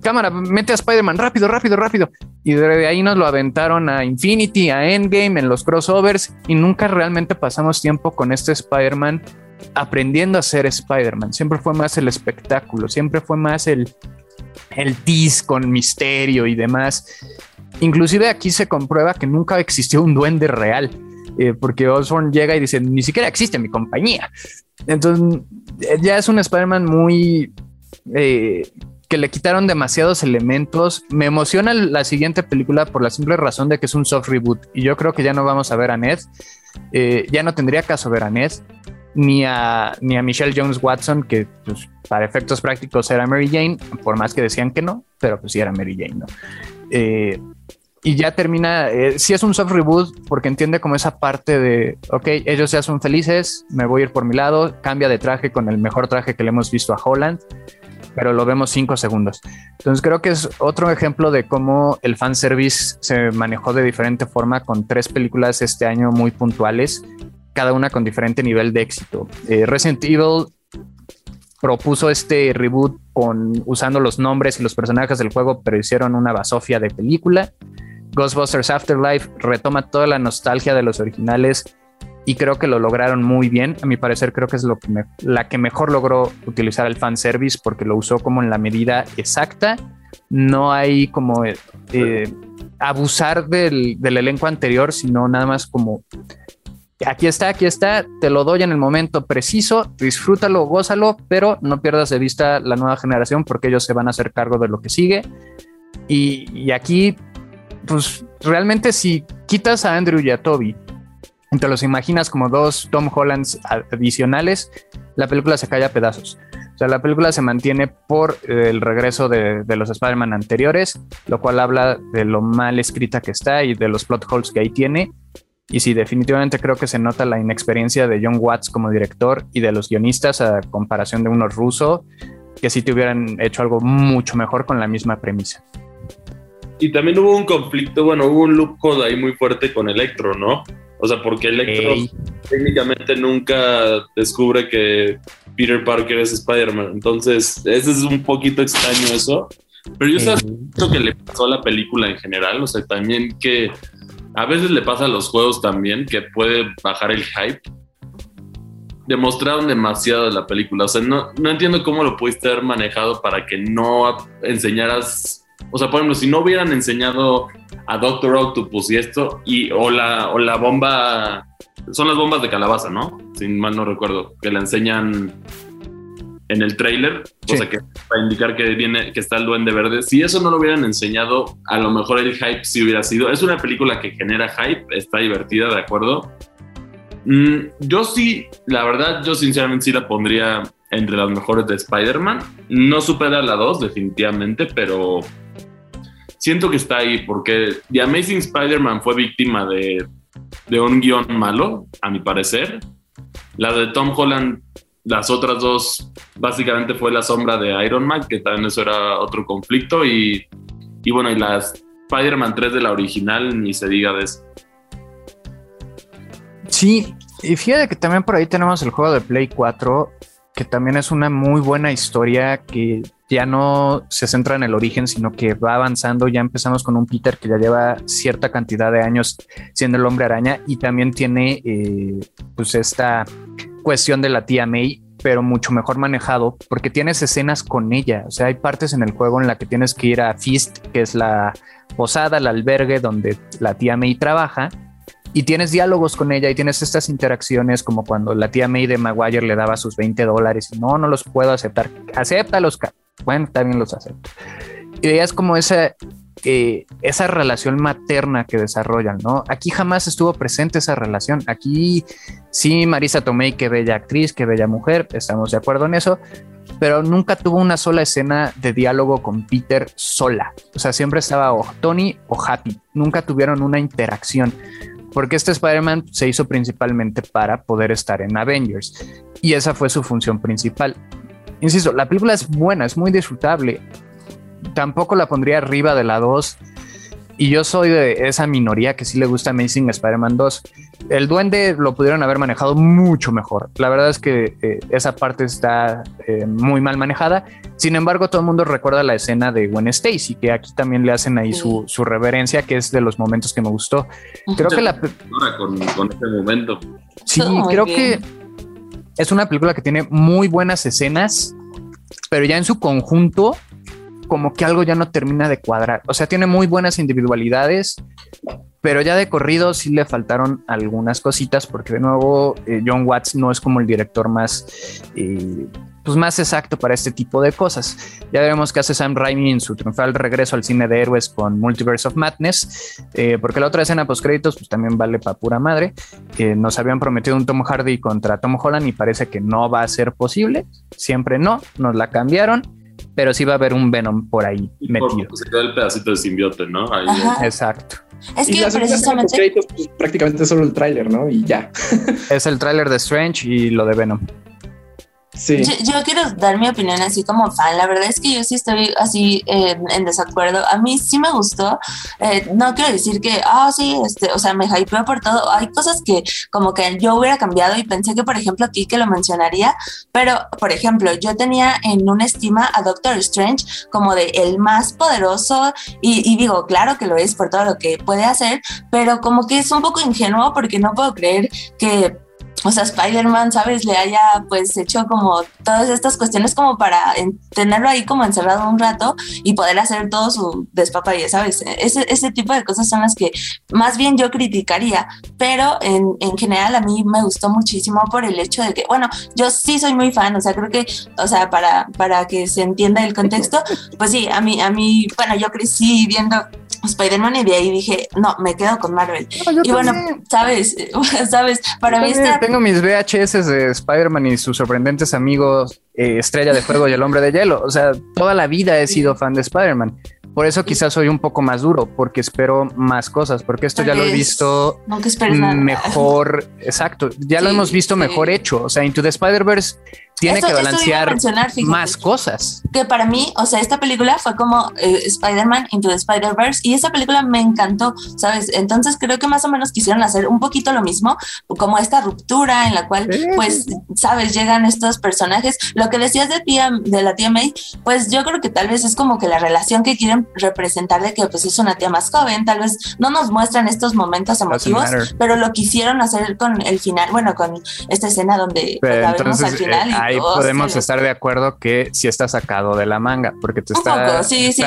Cámara, mete a Spider-Man rápido, rápido, rápido. Y de ahí nos lo aventaron a Infinity, a Endgame, en los crossovers. Y nunca realmente pasamos tiempo con este Spider-Man aprendiendo a ser Spider-Man. Siempre fue más el espectáculo, siempre fue más el, el tease con misterio y demás. Inclusive aquí se comprueba que nunca existió un duende real eh, porque Osborn llega y dice, ni siquiera existe mi compañía. Entonces, ya es un Spider-Man muy... Eh, que le quitaron demasiados elementos. Me emociona la siguiente película por la simple razón de que es un soft reboot y yo creo que ya no vamos a ver a Ned. Eh, ya no tendría caso ver a Ned ni a, ni a Michelle Jones Watson, que pues, para efectos prácticos era Mary Jane, por más que decían que no, pero pues sí era Mary Jane, ¿no? Eh, y ya termina, eh, si es un soft reboot porque entiende como esa parte de, ok, ellos ya son felices, me voy a ir por mi lado, cambia de traje con el mejor traje que le hemos visto a Holland pero lo vemos cinco segundos. Entonces creo que es otro ejemplo de cómo el fanservice se manejó de diferente forma con tres películas este año muy puntuales, cada una con diferente nivel de éxito. Eh, Resident Evil propuso este reboot con usando los nombres y los personajes del juego, pero hicieron una basofia de película. Ghostbusters Afterlife retoma toda la nostalgia de los originales y creo que lo lograron muy bien. A mi parecer creo que es lo la que mejor logró utilizar el fanservice porque lo usó como en la medida exacta. No hay como eh, abusar del, del, elenco anterior, sino nada más como aquí está, aquí está, te lo doy en el momento preciso, disfrútalo, gózalo, pero no pierdas de vista la nueva generación porque ellos se van a hacer cargo de lo que sigue. Y aquí, pues realmente si quitas a Andrew y a Toby te los imaginas como dos Tom Hollands adicionales, la película se cae a pedazos. O sea, la película se mantiene por eh, el regreso de, los Spider-Man anteriores, lo cual habla de lo mal escrita que está y de los plot holes que ahí tiene. Y sí, definitivamente creo que se nota la inexperiencia de John Watts como director y de los guionistas a comparación de unos rusos que sí te hubieran hecho algo mucho mejor con la misma premisa. Y también hubo un conflicto, bueno, hubo un loophole ahí muy fuerte con Electro, ¿no? O sea, porque Electro técnicamente nunca descubre que Peter Parker es Spider-Man. Entonces, ese es un poquito extraño eso. Pero yo sé que le pasó a la película en general. O sea, también que a veces le pasa a los juegos también, que puede bajar el hype. Demostraron demasiado la película. O sea, no, no entiendo cómo lo pudiste haber manejado para que no enseñaras o sea, por ejemplo, si no hubieran enseñado a Doctor Octopus y esto, y, o, la, o la bomba, son las bombas de calabaza, ¿no? Si mal no recuerdo, que la enseñan en el trailer, o sea, que para indicar que viene, que está el duende verde. Si eso no lo hubieran enseñado, a lo mejor el hype sí hubiera sido. Es una película que genera hype, está divertida, de acuerdo. Mm, yo sí, la verdad, yo sinceramente sí la pondría entre las mejores de Spider-Man. No supera la 2, definitivamente, pero siento que está ahí porque The Amazing Spider-Man fue víctima de, un guion malo, a mi parecer. La de Tom Holland, las otras dos, básicamente fue la sombra de Iron Man, que también eso era otro conflicto. Y, y bueno, y las Spider-Man 3 de la original, ni se diga de eso. Sí, y fíjate que también por ahí tenemos el juego de Play 4, que también es una muy buena historia que ya no se centra en el origen, sino que va avanzando. Ya empezamos con un Peter que ya lleva cierta cantidad de años siendo el hombre araña y también tiene eh, pues esta cuestión de la tía May, pero mucho mejor manejado porque tienes escenas con ella. O sea, hay partes en el juego en la que tienes que ir a Fist, que es la posada, el albergue donde la tía May trabaja y tienes diálogos con ella y tienes estas interacciones como cuando la tía May de Maguire le daba sus 20 dólares y no, no los puedo aceptar. Acéptalos, bueno, también los acepto. Y es como esa, eh, esa relación materna que desarrollan, ¿no? Aquí jamás estuvo presente esa relación. Aquí sí, Marisa Tomei, qué bella actriz, qué bella mujer, estamos de acuerdo en eso, pero nunca tuvo una sola escena de diálogo con Peter sola. O sea, siempre estaba o Tony o Happy. Nunca tuvieron una interacción. Porque este Spider-Man se hizo principalmente para poder estar en Avengers. Y esa fue su función principal insisto, la película es buena, es muy disfrutable. Tampoco la pondría arriba de la 2. Y yo soy de esa minoría que sí le gusta Amazing Spider-Man 2. El duende lo pudieron haber manejado mucho mejor. La verdad es que eh, esa parte está eh, muy mal manejada. Sin embargo, todo el mundo recuerda la escena de Gwen Stacy, que aquí también le hacen ahí su, reverencia, que es de los momentos que me gustó. Creo que la... Con, con ese momento. Sí, creo que es una película que tiene muy buenas escenas, pero ya en su conjunto, como que algo ya no termina de cuadrar. O sea, tiene muy buenas individualidades, pero ya de corrido sí le faltaron algunas cositas porque de nuevo eh, John Watts no es como el director más eh, pues más exacto para este tipo de cosas. Ya veremos qué hace Sam Raimi en su triunfal regreso al cine de héroes con Multiverse of Madness, eh, porque la otra escena post créditos pues también vale para pura madre. nos habían prometido un Tom Hardy contra Tom Holland y parece que no va a ser posible. Siempre no, nos la cambiaron pero sí va a haber un Venom por ahí metido. se queda el pedacito de simbiote, ¿no? Exacto. Es que precisamente... pues, prácticamente solo el tráiler, ¿no? Y ya. es el tráiler de Strange y lo de Venom. Yo, quiero dar mi opinión así como fan. La verdad es que yo sí estoy así eh, en desacuerdo. A mí sí me gustó. Eh, no quiero decir que, ah, sí, este, o sea, me hypeó por todo. Hay cosas que como que yo hubiera cambiado y pensé que, por ejemplo, aquí que lo mencionaría. Pero, por ejemplo, yo tenía en una estima a Doctor Strange como de el más poderoso y, y digo, claro que lo es por todo lo que puede hacer, pero como que es un poco ingenuo porque no puedo creer que o sea, Spider-Man, ¿sabes? Le haya pues hecho como todas estas cuestiones como para tenerlo ahí como encerrado un rato y poder hacer todo su despapalle, ¿sabes? Ese, ese tipo de cosas son las que más bien yo criticaría, pero en, en general a mí me gustó muchísimo por el hecho de que, bueno, yo sí soy muy fan, o sea, creo que, o sea, para, para que se entienda el contexto, pues sí, a mí, a mí, bueno, yo crecí viendo Spider-Man y de ahí dije, no, me quedo con Marvel. y bueno, sabes, sabes, para mí está... Tengo mis VHS de Spider-Man y sus sorprendentes amigos eh, Estrella de Fuego y el Hombre de Hielo. O sea, toda la vida he sido fan de Spider-Man. Por eso quizás soy un poco más duro, porque espero más cosas, porque esto ya lo he visto mejor, exacto, ya lo hemos visto mejor hecho. O sea, Into the Spider-Verse tiene que balancear más cosas. Que para mí, o sea, esta película fue como eh, Spider-Man Into the Spider-Verse y esa película me encantó, ¿sabes? Entonces creo que más o menos quisieron hacer un poquito lo mismo, como esta ruptura en la cual, pues, ¿sabes? Llegan estos personajes. Lo que decías de, tía, de la tía May, pues yo creo que tal vez es como que la relación que quieren representar de que pues es una tía más joven, tal vez no nos muestran estos momentos emotivos, pero lo quisieron hacer con el final, bueno, con esta escena donde pues, la vemos al final. Eh, ahí podemos estar de acuerdo que sí está sacado de la manga, porque te está. sí, sí,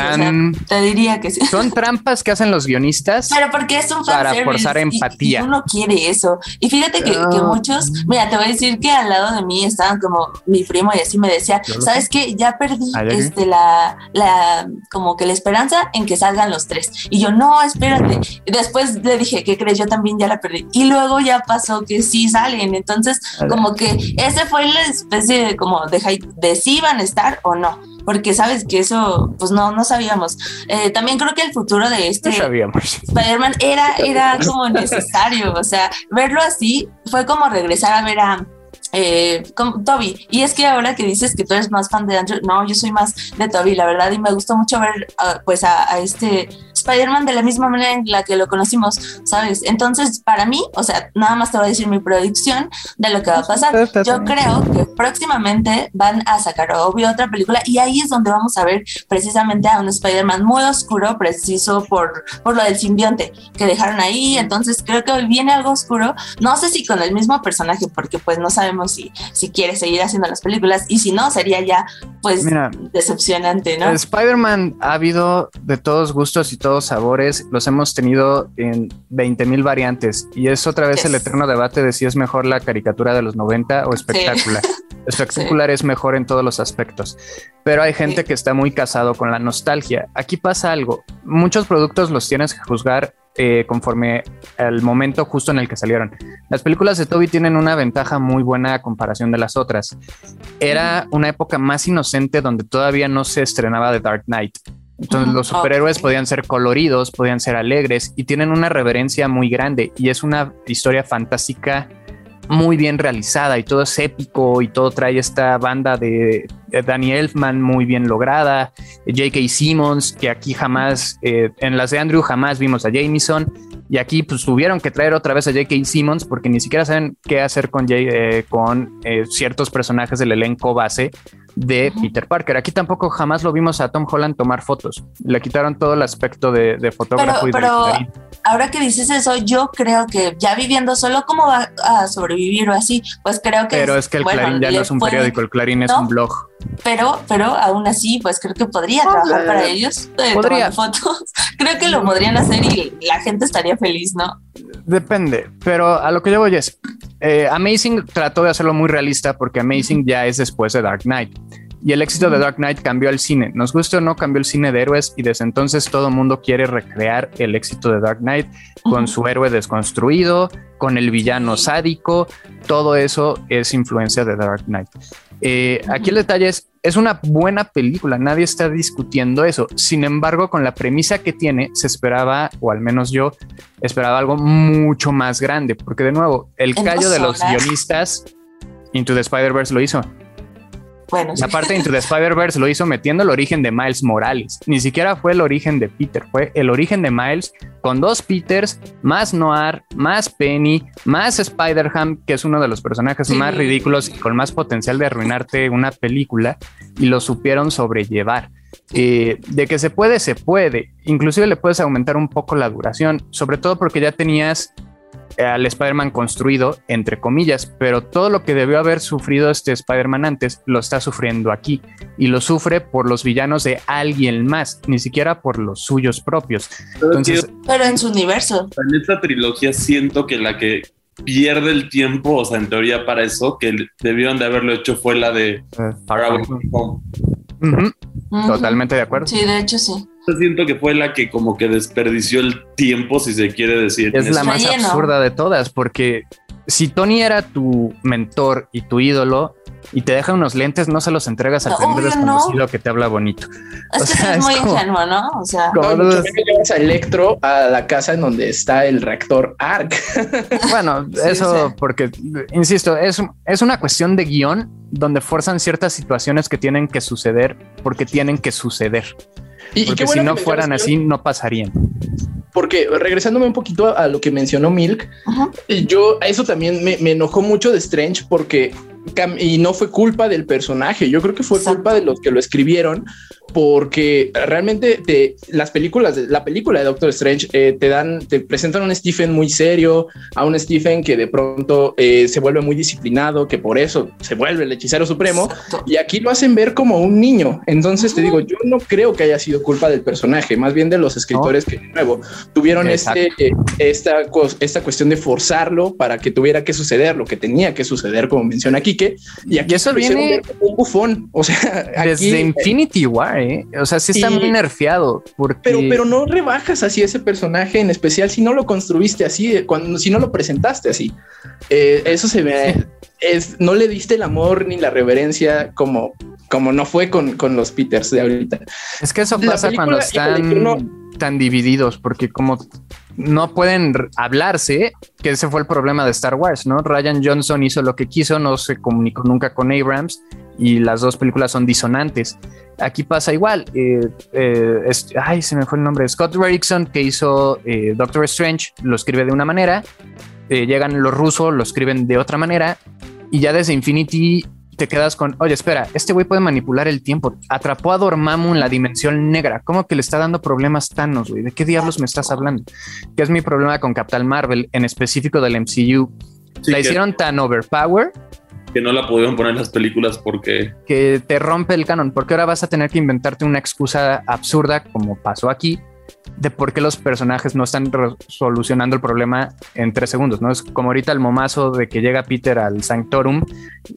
te diría que sí. Son trampas que hacen los guionistas. Pero porque es un Para forzar empatía. Y, uno quiere eso. Y fíjate que, ah. muchos, mira, te voy a decir que al lado de mí estaban como mi primo y así me decía, ¿sabes qué? Ya perdí este, la, la, como que la esperanza en que salgan los tres. Y yo, no, espérate. Después le dije, ¿qué crees? Yo también ya la perdí. Y luego ya pasó que sí salen. Entonces, como que ese fue la especie de como de, de si iban a estar o no, porque sabes que eso, pues no, no sabíamos. Eh, también creo que el futuro de este Spider-Man era, era como necesario, o sea, verlo así fue como regresar a ver a eh, Toby. Y es que ahora que dices que tú eres más fan de Andrew, no, yo soy más de Toby, la verdad, y me gustó mucho ver ah, pues a, a, este Spider-Man de la misma manera en la que lo conocimos, ¿sabes? Entonces, para mí, o sea, nada más te voy a decir mi predicción de lo que va a pasar. Yo creo que próximamente van a sacar, obvio, otra película y ahí es donde vamos a ver precisamente a un Spider-Man muy oscuro, preciso por, por lo del simbionte que dejaron ahí. Entonces, creo que viene algo oscuro. No sé si con el mismo personaje, porque pues no sabemos si, si quiere seguir haciendo las películas y si no, sería ya pues decepcionante, ¿no? Spider-Man ha habido de todos gustos y todos sabores, los hemos tenido en 20 mil variantes y es otra vez el eterno debate de si es mejor la caricatura de los 90 o espectacular. Espectacular es mejor en todos los aspectos, pero hay gente que está muy casado con la nostalgia. Aquí pasa algo, muchos productos los tienes que juzgar eh, conforme al momento justo en el que salieron. Las películas de Toby tienen una ventaja muy buena a comparación de las otras. Era una época más inocente donde todavía no se estrenaba The Dark Knight. Entonces los superhéroes podían ser coloridos, podían ser alegres y tienen una reverencia muy grande y es una historia fantástica muy bien realizada y todo es épico y todo trae esta banda de Danny Elfman muy bien lograda, J.K. Simmons, que aquí jamás, eh, en las de Andrew jamás vimos a Jameson y aquí pues tuvieron que traer otra vez a J.K. Simmons porque ni siquiera saben qué hacer con, eh, con eh, ciertos personajes del elenco base de Peter Parker. Aquí tampoco jamás lo vimos a Tom Holland tomar fotos. Le quitaron todo el aspecto de, fotógrafo pero, y de pero ahora que dices eso, yo creo que ya viviendo solo, ¿cómo va a sobrevivir o así? Pues creo que... Pero es, que el Clarín ya no es un periódico, el Clarín es un blog. Pero, pero aún así, pues creo que podría trabajar para ellos, podría. fotos. creo que lo podrían hacer y la gente estaría feliz, ¿no? Depende, pero a lo que yo voy es, eh, Amazing trató de hacerlo muy realista porque Amazing ya es después de Dark Knight. Y el éxito de Dark Knight cambió al cine. Nos guste o no, cambió el cine de héroes y desde entonces todo el mundo quiere recrear el éxito de Dark Knight con su héroe desconstruido, con el villano sádico. Todo eso es influencia de Dark Knight. Eh, aquí el detalle es, es una buena película, nadie está discutiendo eso. Sin embargo, con la premisa que tiene, se esperaba, o al menos yo, esperaba algo mucho más grande, porque de nuevo, el callo de los guionistas Into the Spider-Verse lo hizo. Bueno, la parte de Into the Spider-Verse lo hizo metiendo el origen de Miles Morales. Ni siquiera fue el origen de Peter, fue el origen de Miles con dos Peters, más Noir, más Penny, más Spider-Ham, que es uno de los personajes más ridículos y con más potencial de arruinarte una película, y lo supieron sobrellevar. Eh, de que se puede, se puede. Inclusive le puedes aumentar un poco la duración, sobre todo porque ya tenías al Spider-Man construido, entre comillas, pero todo lo que debió haber sufrido este Spider-Man antes lo está sufriendo aquí y lo sufre por los villanos de alguien más, ni siquiera por los suyos propios. Pero, pero en su universo. En esta trilogía siento que la que pierde el tiempo, o sea, en teoría para eso, que debieron de haberlo hecho fue la de uh Totalmente de acuerdo. Sí, de hecho sí siento que fue la que como que desperdició el tiempo, si se quiere decir. Es la más absurda de todas, porque si Tony era tu mentor y tu ídolo y te deja unos lentes, no se los entregas al primer desconocido que te habla bonito. Es que es muy ingenuo, ¿no? O sea, no, llevas a Electro a la casa en donde está el reactor ARC. Bueno, eso porque, insisto, es, es una cuestión de guion donde forzan ciertas situaciones que tienen que suceder porque tienen que suceder. Y, Porque si no fueran así, no pasarían. Porque regresándome un poquito a, lo que mencionó Milk, yo a eso también me, me, enojó mucho de Strange porque y no fue culpa del personaje, yo creo que fue culpa de los que lo escribieron, porque realmente te, las películas, la película de Doctor Strange eh, te dan, te presentan a un Stephen muy serio, a un Stephen que de pronto eh, se vuelve muy disciplinado, que por eso se vuelve el hechicero supremo, y aquí lo hacen ver como un niño. Entonces te digo, yo no creo que haya sido culpa del personaje, más bien de los escritores que de nuevo tuvieron este, eh, esta, esta cuestión de forzarlo para que tuviera que suceder lo que tenía que suceder, como menciona aquí y aquí eso viene un bufón. O sea, desde Infinity War, ¿eh? o sea, sí está muy nerfeado. Porque... Pero, pero no rebajas así ese personaje en especial si no lo construiste así, eh, cuando si no lo presentaste así. Eh, eso se ve. Es, no le diste el amor ni la reverencia como, como no fue con, con los Peters de ahorita. Es que eso pasa cuando están tan divididos, porque como no pueden hablarse, que ese fue el problema de Star Wars, ¿no? Ryan Johnson hizo lo que quiso, no se comunicó nunca con Abrams y las dos películas son disonantes. Aquí pasa igual. Eh, eh, ay, se me fue el nombre. Scott Derrickson, que hizo eh, Doctor Strange, lo escribe de una manera. llegan los rusos, lo escriben de otra manera. Y ya desde Infinity te quedas con, oye, espera, este güey puede manipular el tiempo. Atrapó a Dormammu en la dimensión negra. ¿Cómo que le está dando problemas Thanos, güey? ¿De qué diablos me estás hablando? ¿Qué es mi problema con Captain Marvel, en específico del MCU? la hicieron tan overpower que no la pudieron poner en las películas porque... Que te rompe el canon, porque ahora vas a tener que inventarte una excusa absurda como pasó aquí de por qué los personajes no están solucionando el problema en tres segundos, ¿no? Es como ahorita el momazo de que llega Peter al Sanctorum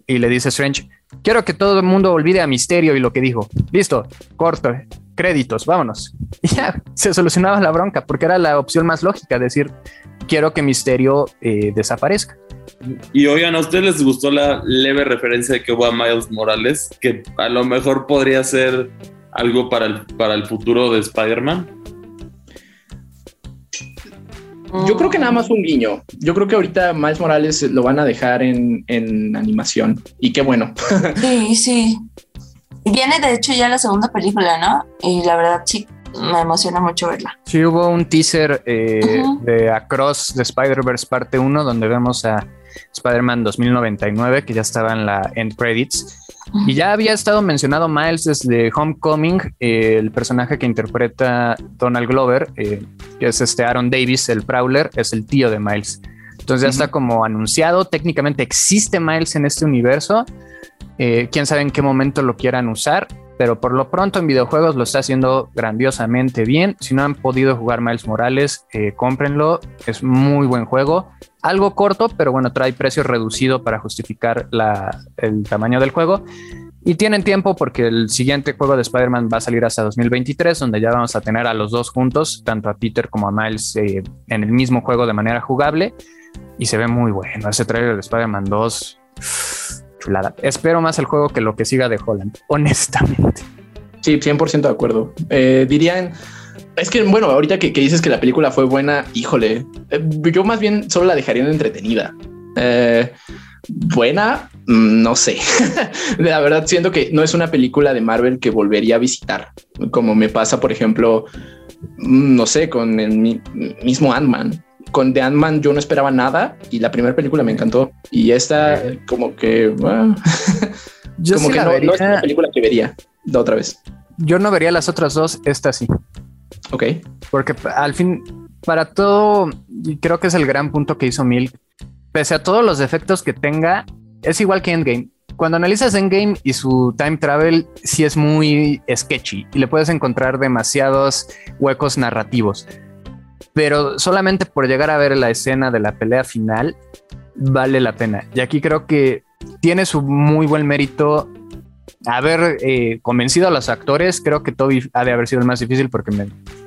y le dice Strange, quiero que todo el mundo olvide a Misterio y lo que dijo. Listo, corto, créditos, vámonos. Y ya se solucionaba la bronca porque era la opción más lógica, decir, quiero que Misterio eh, desaparezca. Y oigan, ¿a ustedes les gustó la leve referencia de que hubo a Miles Morales? Que a lo mejor podría ser algo para el, para el futuro de Spider-Man. Yo creo que nada más un guiño. Yo creo que ahorita Miles Morales lo van a dejar en, animación y qué bueno. Sí, sí. Viene de hecho ya la segunda película, ¿no? Y la verdad sí, me emociona mucho verla. Sí, hubo un teaser eh, de Across de Spider-Verse parte 1 donde vemos a Spider-Man 2099 que ya estaba en la end credits y ya había estado mencionado Miles desde Homecoming, eh, el personaje que interpreta Donald Glover, eh, que es este Aaron Davis, el Prowler, es el tío de Miles. Entonces ya está como anunciado, técnicamente existe Miles en este universo. Eh, quién sabe en qué momento lo quieran usar. pero por lo pronto en videojuegos lo está haciendo grandiosamente bien. Si no han podido jugar Miles Morales, eh, cómprenlo, es muy buen juego. Algo corto, pero bueno, trae precio reducido para justificar el tamaño del juego. Y tienen tiempo porque el siguiente juego de Spider-Man va a salir hasta 2023, donde ya vamos a tener a los dos juntos, tanto a Peter como a Miles, eh, en el mismo juego de manera jugable. Y se ve muy bueno. Ese trailer de Spider-Man 2, chulada. Espero más el juego que lo que siga de Holland, honestamente. Sí, 100% de acuerdo. Eh, dirían, es que, bueno, ahorita que, dices que la película fue buena, híjole, eh, yo más bien solo la dejaría entretenida. Eh, buena, mm, no sé. la verdad siento que no es una película de Marvel que volvería a visitar, como me pasa, por ejemplo, mm, no sé, con el mismo Ant-Man. Con The Ant-Man yo no esperaba nada y la primera película me encantó. Y esta como que... yo como que no, es una película que vería de otra vez. Yo no vería las otras dos, esta sí. Ok. Porque al fin, para todo, y creo que es el gran punto que hizo Milk, pese a todos los defectos que tenga, es igual que Endgame. Cuando analizas Endgame y su time travel, sí es muy sketchy y le puedes encontrar demasiados huecos narrativos. Pero solamente por llegar a ver la escena de la pelea final, vale la pena. Y aquí creo que tiene su muy buen mérito haber eh, convencido a los actores, creo que Toby ha de haber sido el más difícil porque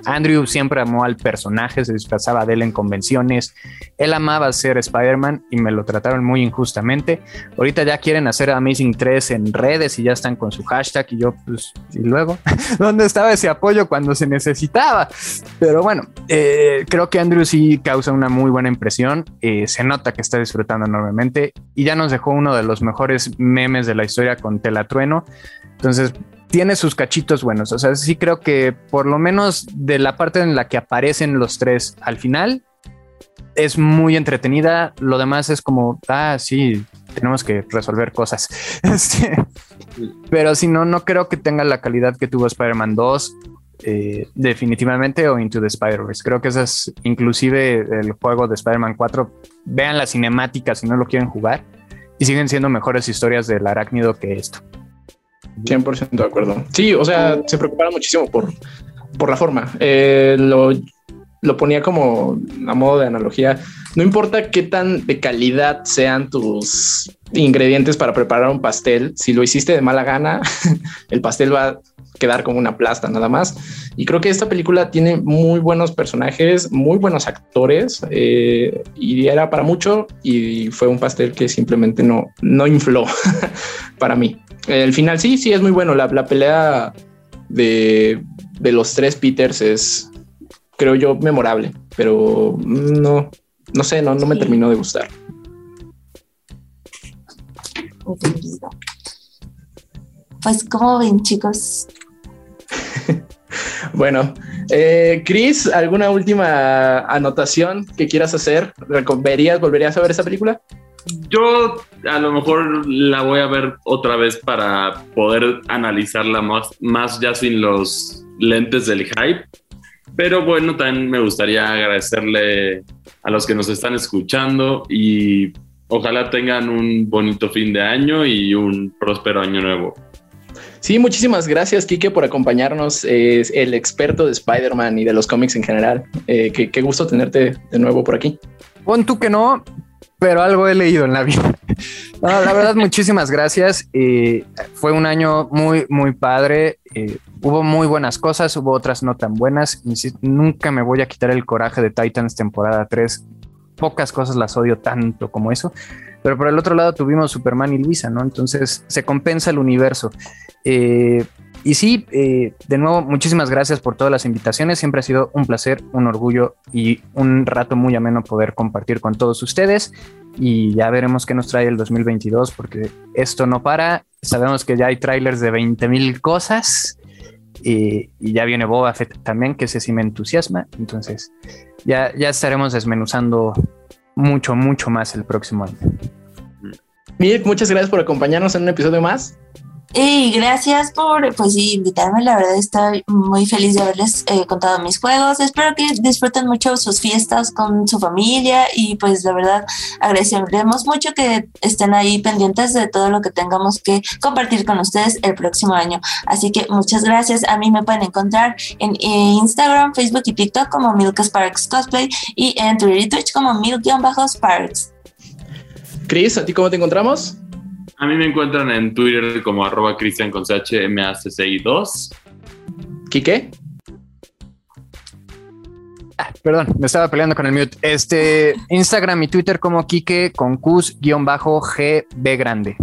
Andrew siempre amó al personaje, se disfrazaba de él en convenciones, él amaba ser Spider-Man y me lo trataron muy injustamente. Ahorita ya quieren hacer Amazing 3 en redes y ya están con su hashtag y yo pues, y luego, ¿dónde estaba ese apoyo cuando se necesitaba? Pero bueno, eh, creo que Andrew sí causa una muy buena impresión, eh, se nota que está disfrutando enormemente y ya nos dejó uno de los mejores memes de la historia con Telatrueno entonces, tiene sus cachitos buenos. O sea, sí creo que por lo menos de la parte en la que aparecen los tres al final, es muy entretenida. Lo demás es como, ah, sí, tenemos que resolver cosas. Este, pero si no, no creo que tenga la calidad que tuvo Spider-Man 2. Eh, definitivamente o Into the Spider-Verse. Creo que ese es inclusive el juego de Spider-Man 4. Vean la cinemática si no lo quieren jugar y siguen siendo mejores historias del arácnido que esto. 100% de acuerdo. Sí, o sea, se preocuparon muchísimo por, por la forma. Eh, lo, lo ponía como a modo de analogía. No importa qué tan de calidad sean tus ingredientes para preparar un pastel, si lo hiciste de mala gana, el pastel va a quedar como una plasta nada más. Y creo que esta película tiene muy buenos personajes, muy buenos actores eh, y era para mucho y fue un pastel que simplemente no, no infló para mí. El final sí, sí, es muy bueno. La, pelea de, los tres Peters es, creo yo, memorable, pero no, no sé, no, no me terminó de gustar. Pues, ¿cómo ven, chicos? bueno, eh, Chris, ¿alguna última anotación que quieras hacer? ¿Verías, ¿Volverías a ver esa película? Yo a lo mejor la voy a ver otra vez para poder analizarla más, más ya sin los lentes del hype. Pero bueno, también me gustaría agradecerle a los que nos están escuchando y ojalá tengan un bonito fin de año y un próspero año nuevo. Sí, muchísimas gracias, Kike, por acompañarnos. Es el experto de Spider-Man y de los cómics en general. Eh, qué, gusto tenerte de nuevo por aquí. Pon tú que no, pero algo he leído en la vida. la verdad, muchísimas gracias. Eh, fue un año muy, muy padre. Eh, hubo muy buenas cosas, hubo otras no tan buenas. Nunca me voy a quitar el coraje de Titans temporada 3. Pocas cosas las odio tanto como eso. Pero por el otro lado tuvimos Superman y Luisa, ¿no? Entonces se compensa el universo. Eh, y sí, eh, de nuevo, muchísimas gracias por todas las invitaciones. Siempre ha sido un placer, un orgullo y un rato muy ameno poder compartir con todos ustedes. Y ya veremos qué nos trae el 2022, porque esto no para. Sabemos que ya hay trailers de 20 mil cosas. y ya viene Boba Fett también, que ese sí me entusiasma. Entonces, ya, ya estaremos desmenuzando mucho, mucho más el próximo año. Mirk, muchas gracias por acompañarnos en un episodio más. Y gracias por pues invitarme, la verdad estoy muy feliz de haberles eh, contado mis juegos. Espero que disfruten mucho sus fiestas con su familia y pues la verdad agradeceremos mucho que estén ahí pendientes de todo lo que tengamos que compartir con ustedes el próximo año. Así que muchas gracias. A mí me pueden encontrar en Instagram, Facebook y TikTok como Milk Sparks Cosplay y en Twitter y Twitch como Milk-Sparks. Chris, ¿a ti cómo te encontramos? A mí me encuentran en Twitter como arroba cristian con CHMACCI2. ¿Quique? Ah, perdón, me estaba peleando con el mute. Este, Instagram y Twitter como Kike con Cus-GB grande.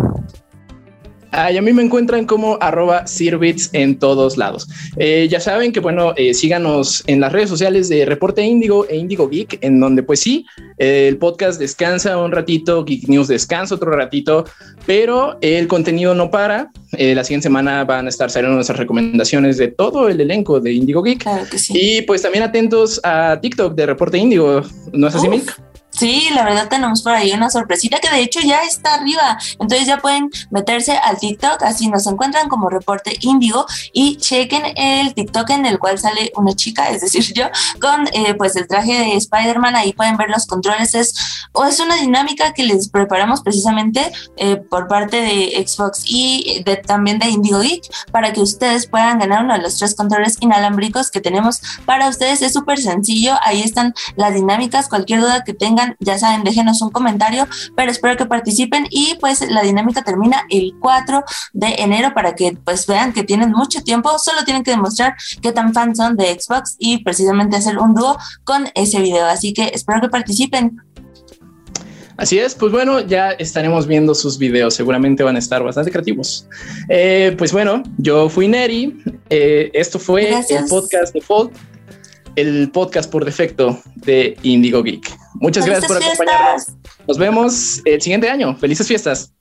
Y a mí me encuentran como arroba Sirbits en todos lados. Eh, ya saben que, bueno, eh, síganos en las redes sociales de Reporte Índigo e Índigo Geek, en donde, pues sí, el podcast descansa un ratito, Geek News descansa otro ratito, pero el contenido no para. Eh, la siguiente semana van a estar saliendo nuestras recomendaciones de todo el elenco de Índigo Geek. Claro que sí. Y pues también atentos a TikTok de Reporte Índigo. ¿No es así, Milk? Sí, la verdad tenemos por ahí una sorpresita que de hecho ya está arriba. Entonces ya pueden meterse al TikTok, así nos encuentran como reporte índigo y chequen el TikTok en el cual sale una chica, es decir, yo, con eh, pues el traje de Spider-Man. Ahí pueden ver los controles. Es, o es una dinámica que les preparamos precisamente eh, por parte de Xbox y de, también de Indigo Geek para que ustedes puedan ganar uno de los tres controles inalámbricos que tenemos para ustedes. Es súper sencillo. Ahí están las dinámicas. Cualquier duda que tengan ya saben, déjenos un comentario, pero espero que participen y pues la dinámica termina el 4 de enero para que pues vean que tienen mucho tiempo, solo tienen que demostrar qué tan fans son de Xbox y precisamente hacer un dúo con ese video, así que espero que participen. Así es, pues bueno, ya estaremos viendo sus videos, seguramente van a estar bastante creativos. Eh, pues bueno, yo fui Neri, eh, esto fue el podcast de Default el podcast por defecto de Indigo Geek. Muchas gracias por acompañarnos. Nos vemos el siguiente año. Felices fiestas.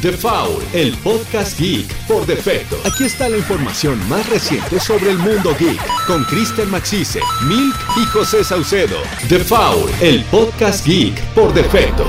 The Foul, el podcast geek por defecto. Aquí está la información más reciente sobre el mundo geek con Kristen Maxise, Milk y José Saucedo. The Foul, el podcast geek por defecto.